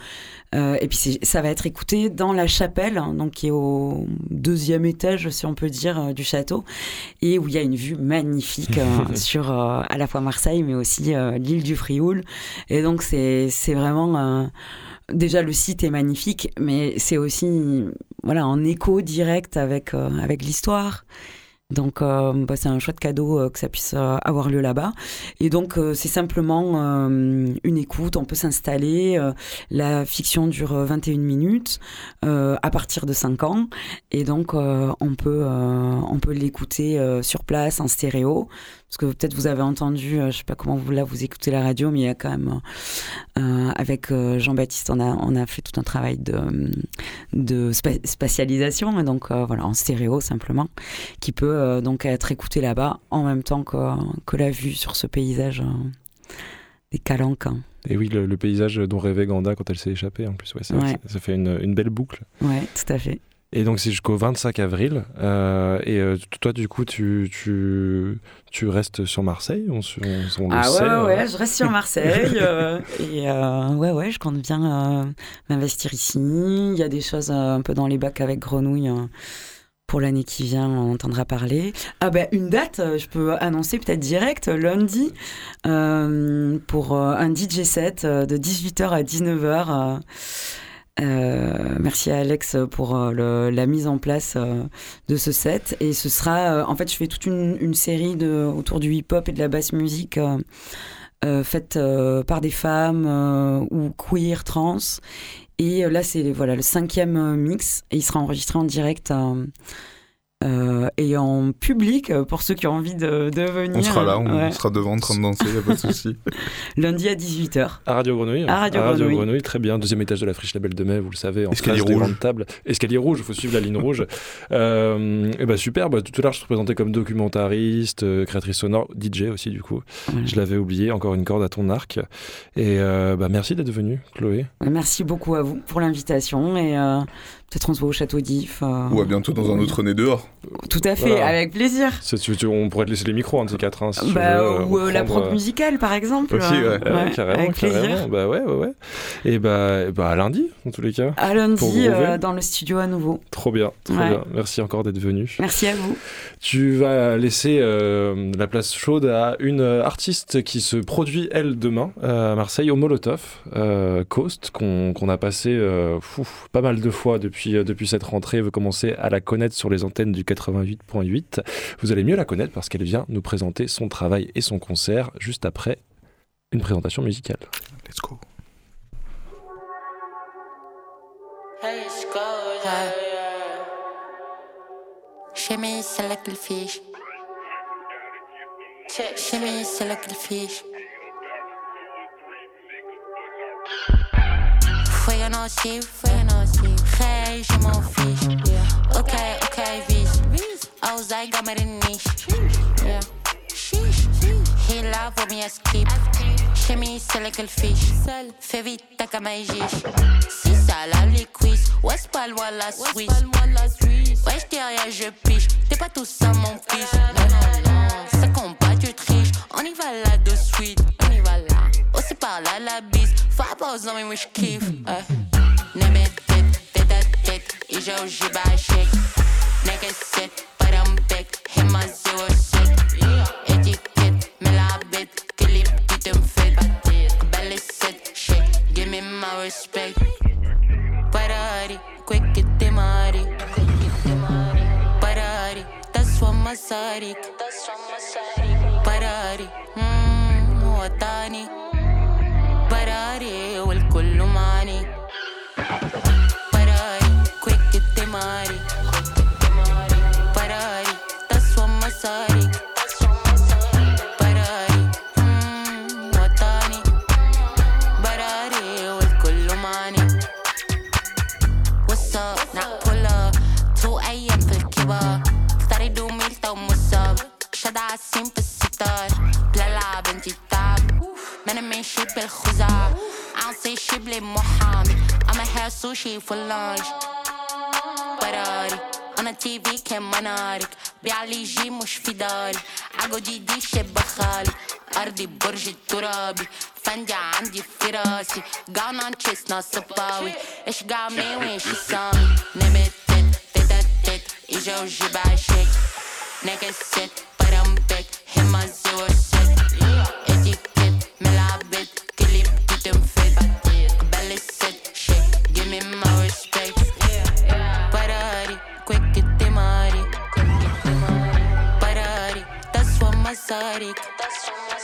Et puis ça va être écouté dans la chapelle, hein, donc qui est au deuxième étage, si on peut dire, du château, et où il y a une vue magnifique sur à la fois Marseille, mais aussi l'île du Frioul. Et donc c'est c'est vraiment déjà le site est magnifique, mais c'est aussi voilà en écho direct avec euh, avec l'histoire. Donc, euh, bah, c'est un chouette cadeau euh, que ça puisse avoir lieu là-bas. Et donc, c'est simplement une écoute. On peut s'installer. la fiction dure euh, 21 minutes à partir de 5 ans. Et donc, on peut, on peut l'écouter sur place en stéréo. Parce que peut-être vous avez entendu, euh, je sais pas comment vous là vous écoutez la radio, mais il y a quand même euh, avec euh, Jean-Baptiste, on a on a fait tout un travail de de spa- spatialisation, et donc euh, voilà en stéréo simplement, qui peut euh, donc être écouté là-bas en même temps que que la vue sur ce paysage des Calanques. hein. Et oui, le, le paysage dont rêvait Ganda quand elle s'est échappée, en plus, ouais, ça, Ouais. ça- ça fait une, une belle boucle. Ouais, tout à fait. Et donc c'est jusqu'au 25 avril. euh, et euh, toi, du coup, tu, tu, tu restes sur Marseille on, se- on- on le Ah ouais, sait, ouais, euh. je reste sur Marseille. euh, et ouais, ouais, je compte bien m'investir ici. Il y a des choses un peu dans les bacs avec Grenouille. euh, pour l'année qui vient, on entendra parler. Ah ben une date, je peux annoncer peut-être direct, lundi, pour un DJ set de 18h à 19h. Euh, merci à Alex pour euh, le- la mise en place euh, de ce set. Et ce sera, euh, en fait, je fais toute une, une série de, autour du hip-hop et de la basse musique euh, faite euh, par des femmes euh, ou queer, trans. Et là, c'est voilà, le cinquième mix. Et il sera enregistré en direct euh, et en public euh, pour ceux qui ont envie de, de venir. On sera là, on Ouais. sera devant en train de danser, y a pas de souci. Lundi à 18h. À Radio Grenouille. À Radio Grenouille. très bien. Deuxième étage de la friche Label de Mai, vous le savez. En Escalier face rouge. tables. Escalier rouge, il faut suivre la ligne rouge. Euh, et bah super, bah, tout à l'heure je te présentais comme documentariste, euh, créatrice sonore, DJ aussi du coup. Je l'avais oublié, encore une corde à ton arc. Et euh, bah, merci d'être venue, Chloé. Merci beaucoup à vous pour l'invitation et euh, peut-être on se voit au château d'If. euh, Ou à bientôt dans un autre nez dehors. Tout à fait, Voilà. avec plaisir. Si tu- tu- on pourrait te laisser les micros, un de ces quatre. hein, si Bah, veux, euh, ou euh, la prog euh, musicale par exemple. Aussi, ouais. Ouais, ouais, carrément, avec plaisir. carrément. Bah ouais, ouais, ouais. Et bah, bah à lundi, en tous les cas. À lundi euh, dans le studio à nouveau. Trop bien, trop Ouais. bien. Merci encore d'être venu. Merci à vous. Tu vas laisser euh, la place chaude à une artiste qui se produit, elle, demain à Marseille, au Molotov, euh, Coast, qu'on a passé euh, fou, pas mal de fois depuis, euh, depuis cette rentrée. Vous commencez à la connaître sur les antennes du 88.8. Vous allez mieux la connaître parce qu'elle vient nous présenter son travail et son concert juste après une présentation musicale. Let's go. Shimmy, select the fish. Shimmy, select the fish. Foi nocivo, foi nocivo. Hey, je m'en fiche. Yeah. Ok, ok, vis. Ousei, gamer in niche. Yeah. He love me skip. Shimmy, select the fish. Fais vite, t'as qu'à gish. Si ça la les quiz. West pas loin la Suisse. Ouais, j't'ai rien, je piche. T'es pas tout ça, mon fiche. Non, non, non. Ça combat, tu triches. On y va là de suite. Oh, c'est par là la bise. Faut pas aux hommes, mais j'kiffe. Eh. Neme tête, tête à tête. Et j'ai au jiba shake. Nigga set, but I'm back. Hit my zero set. Étiquette, mais la bête. Que les putes me fait. Belle set, shake. Give me my respect. Parari, quick the mari. Parari, that's what my sarik. Parari, mmm, وطني. olhar eu. Gucci for lunch براري أنا تي في كان منارك بيعلي جي مش في داري عجو دي دي شبه خالي ارضي برج الترابي فندي عندي في راسي جانا تشيس ناس باوي إيش جامي وايش سامي نبت تت تت ايجا وجيب عشيك نجست برمبك همز وسامي exotic. That's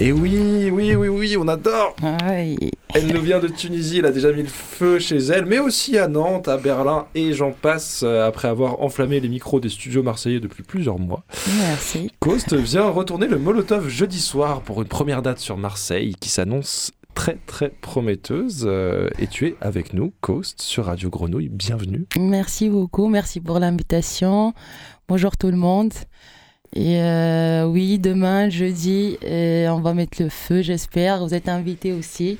Et oui, oui, oui, oui, on adore. Elle nous vient de Tunisie, elle a déjà mis le feu chez elle, mais aussi à Nantes, à Berlin et j'en passe, euh, après avoir enflammé les micros des studios marseillais depuis plusieurs mois. Merci. Coast vient retourner le Molotov jeudi soir pour une première date sur Marseille qui s'annonce très très prometteuse. Euh, et tu es avec nous, Coast, sur Radio Grenouille. Bienvenue. Merci beaucoup, merci pour l'invitation. Bonjour tout le monde. Et euh, oui, demain, jeudi, euh, on va mettre le feu, j'espère. Vous êtes invités aussi.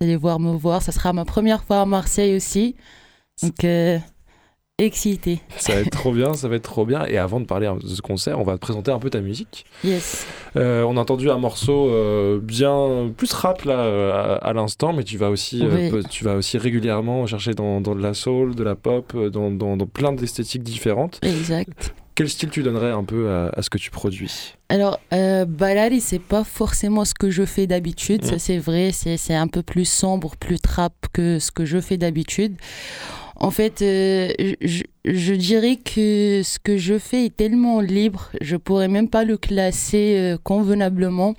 Vous allez voir me voir. Ça sera ma première fois à Marseille aussi. Donc, euh, excité. Ça va être trop bien, ça va être trop bien. Et avant de parler de ce concert, on va te présenter un peu ta musique. Yes. Euh, on a entendu un morceau euh, bien plus rap là à, à l'instant, mais tu vas aussi, Oui. tu vas aussi régulièrement chercher dans, dans de la soul, de la pop, dans, dans, dans plein d'esthétiques différentes. Exact. Quel style tu donnerais un peu à, à ce que tu produis Alors, euh, Balari, c'est pas forcément ce que je fais d'habitude, ça c'est vrai, c'est c'est un peu plus sombre, plus trap que ce que je fais d'habitude. En fait, euh, je, je dirais que ce que je fais est tellement libre, je pourrais même pas le classer euh, convenablement.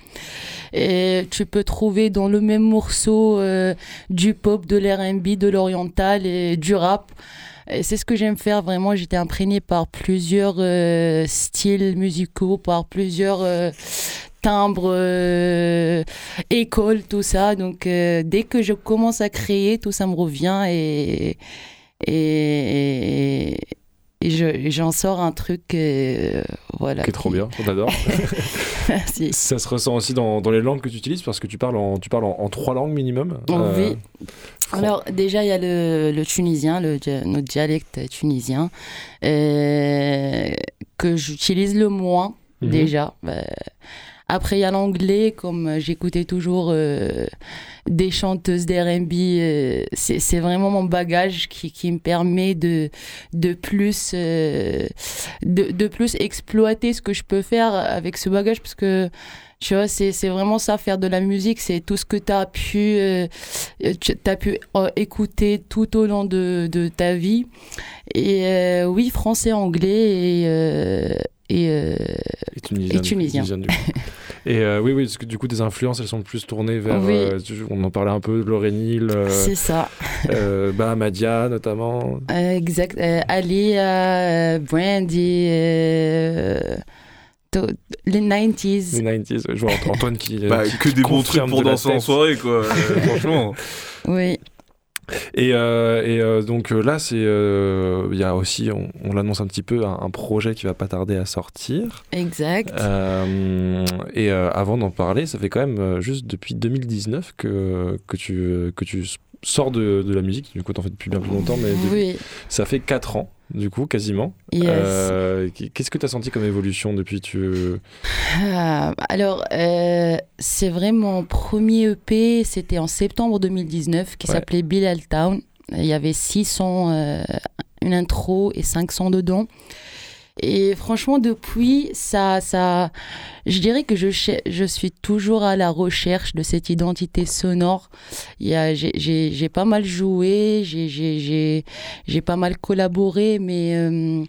Et tu peux trouver dans le même morceau euh, du pop, de l'R&B, de l'oriental et du rap. C'est ce que j'aime faire vraiment. J'étais imprégnée par plusieurs euh, styles musicaux, par plusieurs euh, timbres, euh, écoles, tout ça. Donc dès que je commence à créer, tout ça me revient et et, et j'en sors un truc euh, voilà. Qui est trop bien, on adore. Merci. Ça se ressent aussi dans, dans les langues que tu utilises parce que tu parles en, tu parles en, en trois langues minimum. Oui. Euh, Alors déjà il y a le, le tunisien, le, notre dialecte tunisien, euh, que j'utilise le moins Mhm. déjà. Euh, après il y a l'anglais, comme j'écoutais toujours euh, des chanteuses d'R&B, euh, c'est vraiment mon bagage qui, qui me permet de, de, plus, euh, de, de plus exploiter ce que je peux faire avec ce bagage parce que tu vois, c'est vraiment ça, faire de la musique, c'est tout ce que tu as pu, euh, as pu euh, écouter tout au long de, de ta vie. Et euh, oui, français, anglais euh, et, euh, Et tunisien. et tunisien. du coup. Et euh, oui, oui, parce que du coup, tes influences, elles sont plus tournées vers. Oui. euh, on en parlait un peu, Laurénil. euh, C'est ça. euh, Bahamadia, notamment. Euh, exact. Euh, Ali, euh, Brandy, euh, to- les 90s. Les 90s. Je vois Ant- Antoine qui. Bah, qui- que des bons trucs pour de danser en soirée, quoi. euh, franchement. Oui. Et, euh, et euh, donc euh, là, c'est, il y a aussi, on, on l'annonce un petit peu, un, un projet qui va pas tarder à sortir. Exact. Et avant d'en parler, ça fait quand même juste depuis 2019 que, que, tu, que tu sors de, de la musique. Du coup, t'en fais depuis bien plus longtemps, mais Oui. ça fait 4 ans, du coup, quasiment. Yes. Euh, Qu'est-ce que tu as senti comme évolution depuis tu... Ah, alors, euh, c'est vrai, mon premier EP, c'était en septembre 2019, qui Ouais. s'appelait Bilal Town. Il y avait 600, euh, une intro et 500 dedans. Et franchement, depuis, ça, ça, je dirais que je, je suis toujours à la recherche de cette identité sonore. J'ai pas mal joué, j'ai- pas mal collaboré, mais euh,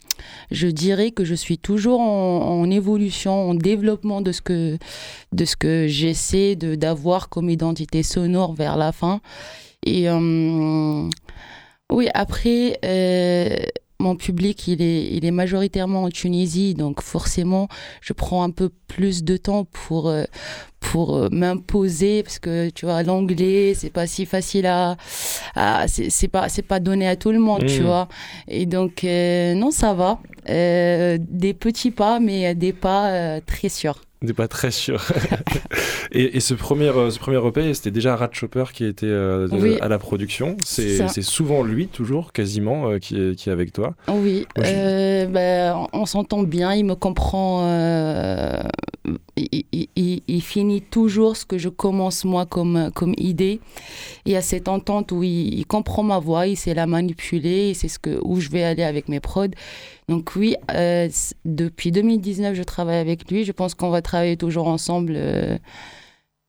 je dirais que je suis toujours en, évolution, en développement de ce que, de ce que j'essaie d'avoir comme identité sonore vers la fin. Et euh, oui, après, euh, mon public, il est, il est majoritairement en Tunisie, donc forcément, je prends un peu plus de temps pour, euh, pour euh, m'imposer, parce que tu vois, l'anglais, c'est pas si facile à. à- c'est pas, c'est pas donné à tout le monde, tu Mhm. vois. Et donc, euh, non, ça va. Euh, des petits pas, mais des pas euh, très sûrs. On n'est pas très sûr. et, et ce, premier, euh, ce premier EP, c'était déjà Rat Chopper qui était euh, Oui. à la production. C'est souvent lui, toujours, quasiment, euh, qui, est, qui est avec toi. Oui, Moi, euh, ben, on s'entend bien, il me comprend. euh, il, il- il- il finit toujours ce que je commence moi comme, comme idée. Il y a cette entente où il, il comprend ma voix, il sait la manipuler, il sait ce que, où je vais aller avec mes prods. Donc oui, euh, depuis 2019, je travaille avec lui. Je pense qu'on va travailler toujours ensemble. euh,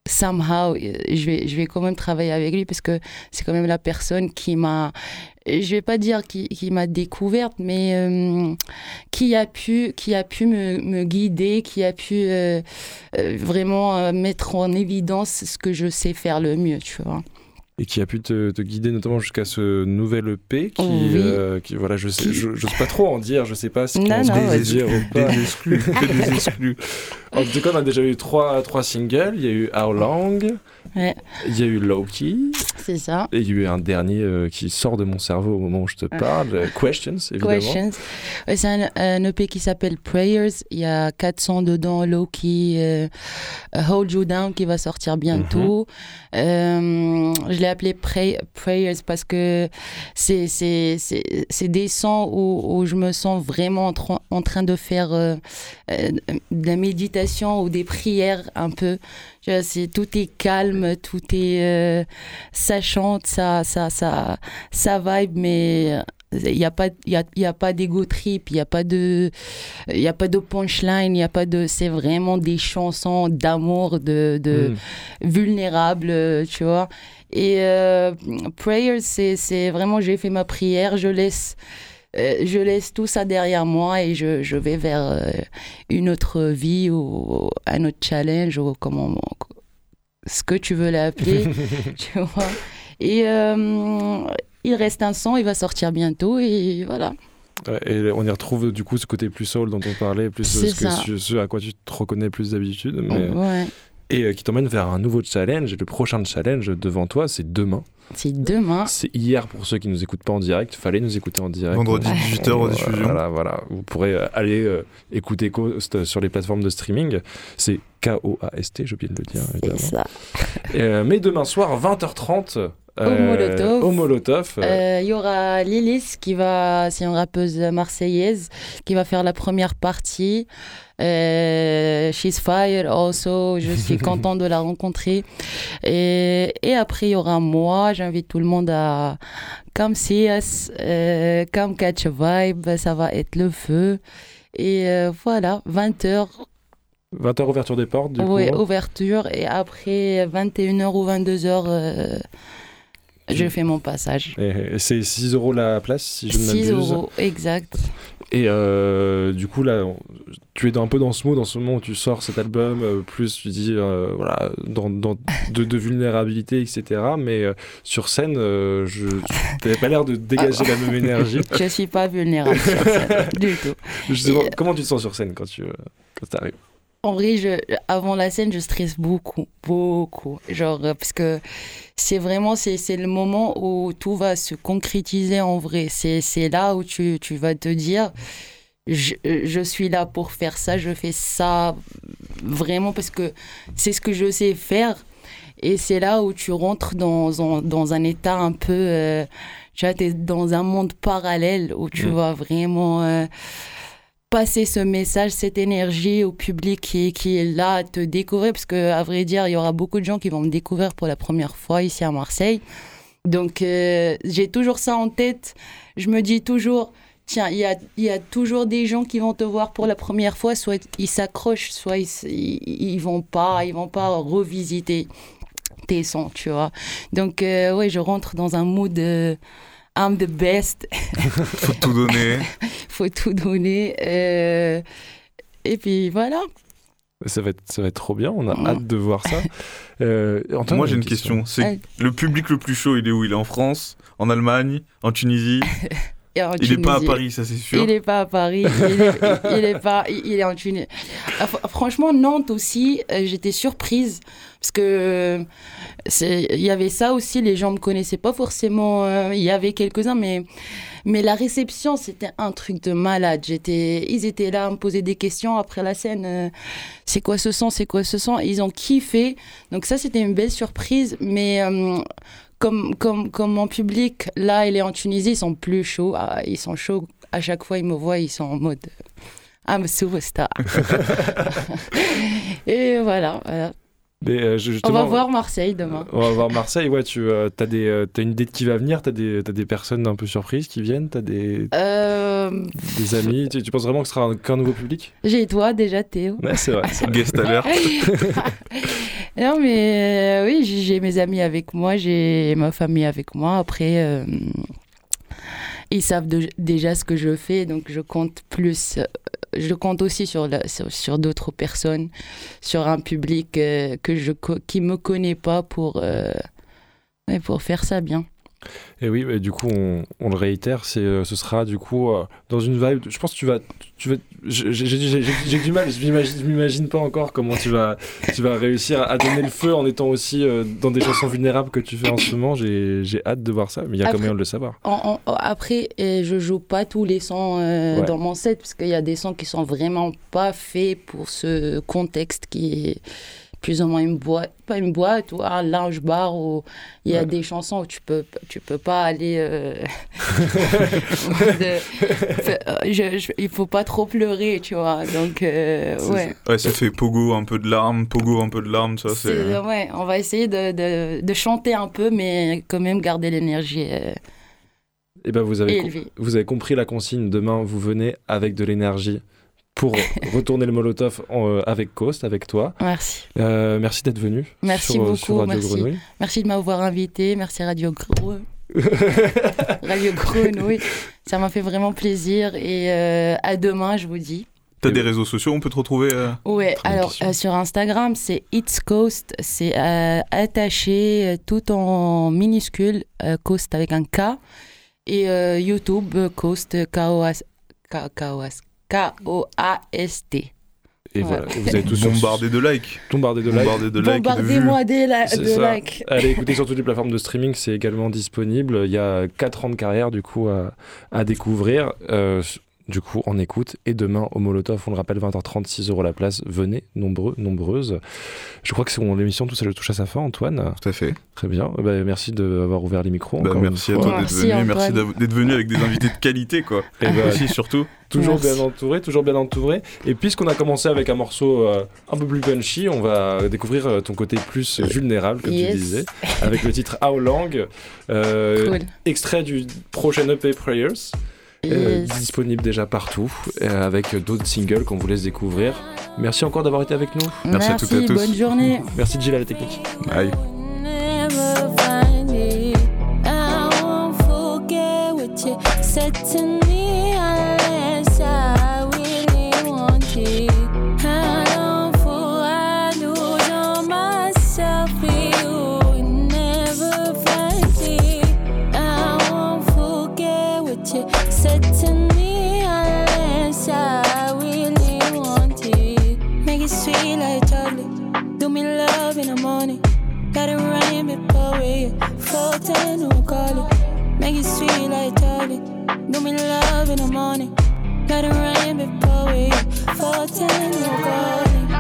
somehow, euh, je vais, je vais quand même travailler avec lui parce que c'est quand même la personne qui m'a, je vais pas dire qui, m'a découverte, mais qui a pu, qui a pu me, me guider, qui a pu vraiment mettre en évidence ce que je sais faire le mieux, tu vois. Et qui a pu te, te guider notamment jusqu'à ce nouvel EP qui, Oui. euh, qui voilà, je sais, je, je sais pas trop en dire, je sais pas ce qu'on Non, dire ou pas. Des exclus, des exclus. En tout cas, on a déjà eu trois, trois singles. Il y a eu How Long, Ouais, il y a eu Loki, c'est ça. et il y a eu un dernier euh, qui sort de mon cerveau au moment où je te parle, euh, Questions, évidemment. Questions. Ouais, c'est un, un EP qui s'appelle Prayers. Il y a 400 dedans. Loki, euh, Hold You Down qui va sortir bientôt. Euh, je l'ai appelé Pray- Prayers parce que c'est c'est- c'est- des sons où, où je me sens vraiment en, tra- en train de faire de la méditation ou des prières un peu. C'est- tout est calme, tout est. euh, ça chante, ça, ça, ça, ça vibe, mais il n'y a pas, il y a, il y a pas d'ego trip, il n'y a pas de, il y a pas de punchline, il y a pas de, c'est vraiment des chansons d'amour, de, de Mm. vulnérables, euh, tu vois. Et euh, prayers, c'est, c'est vraiment, j'ai fait ma prière, je laisse, euh, je laisse tout ça derrière moi et je, je vais vers euh, une autre vie ou un autre challenge ou comment, ce que tu veux l'appeler, tu vois. Et euh, il reste un son, il va sortir bientôt et voilà. Ouais, et on y retrouve du coup ce côté plus soul dont on parlait, plus ce, ce- ce à quoi tu te reconnais plus d'habitude. mais- Ouais. Et euh, qui t'emmène vers un nouveau challenge. Et le prochain challenge devant toi, c'est demain. C'est demain. C'est hier pour ceux qui nous écoutent pas en direct. Fallait nous écouter en direct. Vendredi 18h en diffusion. Voilà, voilà. Vous pourrez euh, aller euh, écouter Coast sur les plateformes de streaming. C'est K-O-A-S-T, j'ai oublié de le dire. évidemment. ça. Euh, mais demain soir, 20h30. Au Molotov. Au Molotov. euh, Euh, Il y aura Lilith qui va, c'est une rappeuse marseillaise qui va faire la première partie. Euh, she's fire also. Je suis contente de la rencontrer. Et, et après il y aura moi. J'invite tout le monde à come see us, euh, come catch a vibe. Ça va être le feu. Et euh, voilà, 20h, 20h ouverture des portes, du ouais, coup. ouverture. Et après 21h ou 22h, euh, je fais mon passage. Et, et c'est 6 euros la place, si je ne 6 m'abuse. euros, exact. Et euh, du coup, là, on- tu es dans- un peu dans ce mood en ce moment où tu sors cet album, euh, plus tu dis, euh, voilà, dans, dans- de, de vulnérabilité, etc. Mais sur scène, je tu n'avais pas l'air de dégager la même énergie. Je suis pas vulnérable sur scène, du tout. Justement, comment tu te sens sur scène quand tu quand arrives? En vrai, je, avant la scène, je stresse beaucoup, beaucoup. Genre, parce que c'est vraiment, c'est, c'est le moment où tout va se concrétiser en vrai. C'est, c'est là où tu, tu vas te dire, je, je suis là pour faire ça, je fais ça vraiment parce que c'est ce que je sais faire. Et c'est là où tu rentres dans, un- dans un état un peu, euh, tu vois, t'es dans un monde parallèle où tu Mm. vas vraiment euh, passer ce message, cette énergie au public qui, est là à te découvrir. Parce que, à vrai dire, il y aura beaucoup de gens qui vont me découvrir pour la première fois ici à Marseille. Donc, euh, j'ai toujours ça en tête. Je me dis toujours, tiens, il y a, y a toujours des gens qui vont te voir pour la première fois. Soit ils s'accrochent, soit ils, ils, ils vont pas, ils vont pas revisiter tes sons, tu vois. Donc, euh, ouais, je rentre dans un mood. euh, I'm the best. Faut tout donner. Faut tout donner. euh, et puis voilà. ça va, être, ça va être trop bien, on a hâte de voir ça. Euh, Antoine, Moi j'ai une question. C'est Ouais. le public le plus chaud, il est où? Il est en France, en Allemagne, en Tunisie? Il est pas à. Paris, ça c'est sûr. Il est pas à Paris. Il est, il- il est pas. Il est en Tunisie. Ah, fr- Franchement, Nantes aussi, euh, j'étais surprise parce que euh, il y avait ça aussi. Les gens me connaissaient pas forcément. euh, Il y avait quelques uns, mais mais la réception, c'était un truc de malade. J'étais, ils étaient là à me poser des questions après la scène. euh, c'est quoi ce son C'est quoi ce son? Ils ont kiffé. Donc ça, c'était une belle surprise. Mais euh, comme, comme, comme mon public, là, il est en Tunisie, ils sont plus chauds. Ah, ils sont chauds. À chaque fois, ils me voient, ils sont en mode euh, I'm a superstar. Et voilà. voilà. Mais, euh, On va voir Marseille demain. On va voir Marseille, ouais, tu as des, euh, t'as une idée de qui va venir, t'as des, t'as des personnes un peu surprises qui viennent, t'as des, Euh, des amis, tu, tu penses vraiment que ce sera un- qu'un nouveau public? J'ai toi déjà, Théo. Ouais, c'est vrai. c'est vrai. Guest alert. non, mais euh, oui, j'ai mes amis avec moi, j'ai ma famille avec moi. Après, euh, ils savent déjà ce que je fais, donc je compte plus. euh, Je compte aussi sur, sur, d'autres personnes, sur un public euh, que je, qui me connaît pas pour, euh, pour faire ça bien. Et oui, bah, du coup, on, on le réitère, c'est, euh, ce sera du coup euh, dans une vibe. Je pense que tu vas. Tu vas j'ai, du mal, je m'imagine, pas encore comment tu vas, tu vas réussir à donner le feu en étant aussi euh, dans des chansons vulnérables que tu fais en ce moment. J'ai, j'ai hâte de voir ça, mais il y a quand moyen de le savoir. En- en- après, je joue pas tous les sons euh, Ouais. dans mon set parce qu'il y a des sons qui sont vraiment pas faits pour ce contexte qui est plus ou moins une boîte, pas une boîte ou un lounge bar où il y a Ouais. des chansons où tu peux tu peux pas aller. euh, de- euh, je- je- il faut pas trop pleurer, tu vois. Donc euh, ouais. Ouais, ça fait pogo, un peu de larmes, pogo, un peu de larmes, ça c'est. C'est- ouais, on va essayer de, de, de chanter un peu, mais quand même garder l'énergie. euh, Et ben vous avez, vous avez compris la consigne. Demain, vous venez avec de l'énergie pour retourner le Molotov en, euh, avec Coast, avec toi. Merci. Euh, merci d'être venu. Merci sur, euh, beaucoup, sur Radio merci. Grenouille. Merci de m'avoir invité, merci Radio Grenouille. Radio Grenouille, ça m'a fait vraiment plaisir et euh, à demain, je vous dis. T'as des réseaux sociaux, on peut te retrouver euh Ouais, alors euh, sur Instagram, c'est It's Coast, c'est euh, attaché tout en minuscule, euh, Coast avec un K. Et euh, YouTube, Coast, K-O-A-S- K- K-O-A-S- K-O-A-S-T. Et Ouais. voilà, vous avez tous Bombardé de likes. Bombardé de likes. Bombardé de likes et de Bombardez-moi des la- de likes. Allez écouter sur toutes les plateformes de streaming, c'est également disponible. Il y a 4 ans de carrière du coup à, à découvrir. Euh, du coup, on écoute. Et demain, au Molotov, on le rappelle, 20h30, 6 euros la place. Venez, nombreux, nombreuses. Je crois que c'est l'émission Tout ça le touche à sa fin, Antoine. Tout à fait. Très bien. Eh ben, merci d'avoir ouvert les micros. Bah, merci à toi d'être venu, merci d'être venu avec des invités de qualité, quoi. Et bah, Aussi, surtout. Toujours Merci. bien entouré, toujours bien entouré. Et puisqu'on a commencé avec un morceau euh, un peu plus punchy, on va découvrir euh, ton côté plus vulnérable, comme Yes. tu disais, avec le titre How Long, euh, Cool. extrait du prochain EP Prayers. Euh, disponible déjà partout, euh, avec d'autres singles qu'on vous laisse découvrir. Merci encore d'avoir été avec nous. Merci à toutes et à Merci, tous. bonne journée. Merci Gilles à la technique. Bye. In the morning. Let it rain before we ten who call it. Make it sweet like chocolate. Do me love in the morning. Let it rain before we ten who call it.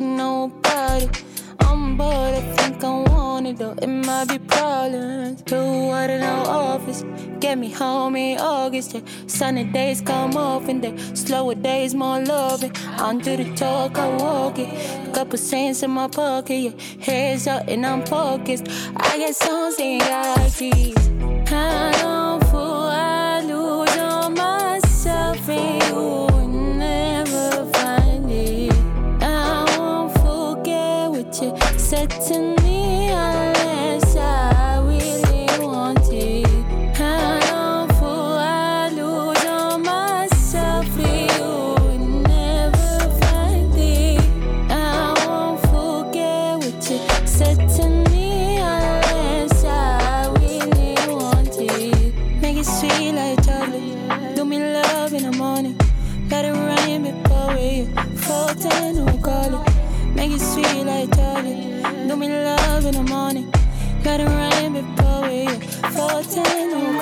What know about it. I'm bored, I think I want it, though it might be problems. You out in our office, get me home in August. Yeah. Sunny days come off and they slower days, more loving. Onto the talk, I walk it. Couple cents in my pocket, yeah. Heads out and I'm focused. I get songs in got keys. I tonight. Gotta rhyme before we fall down.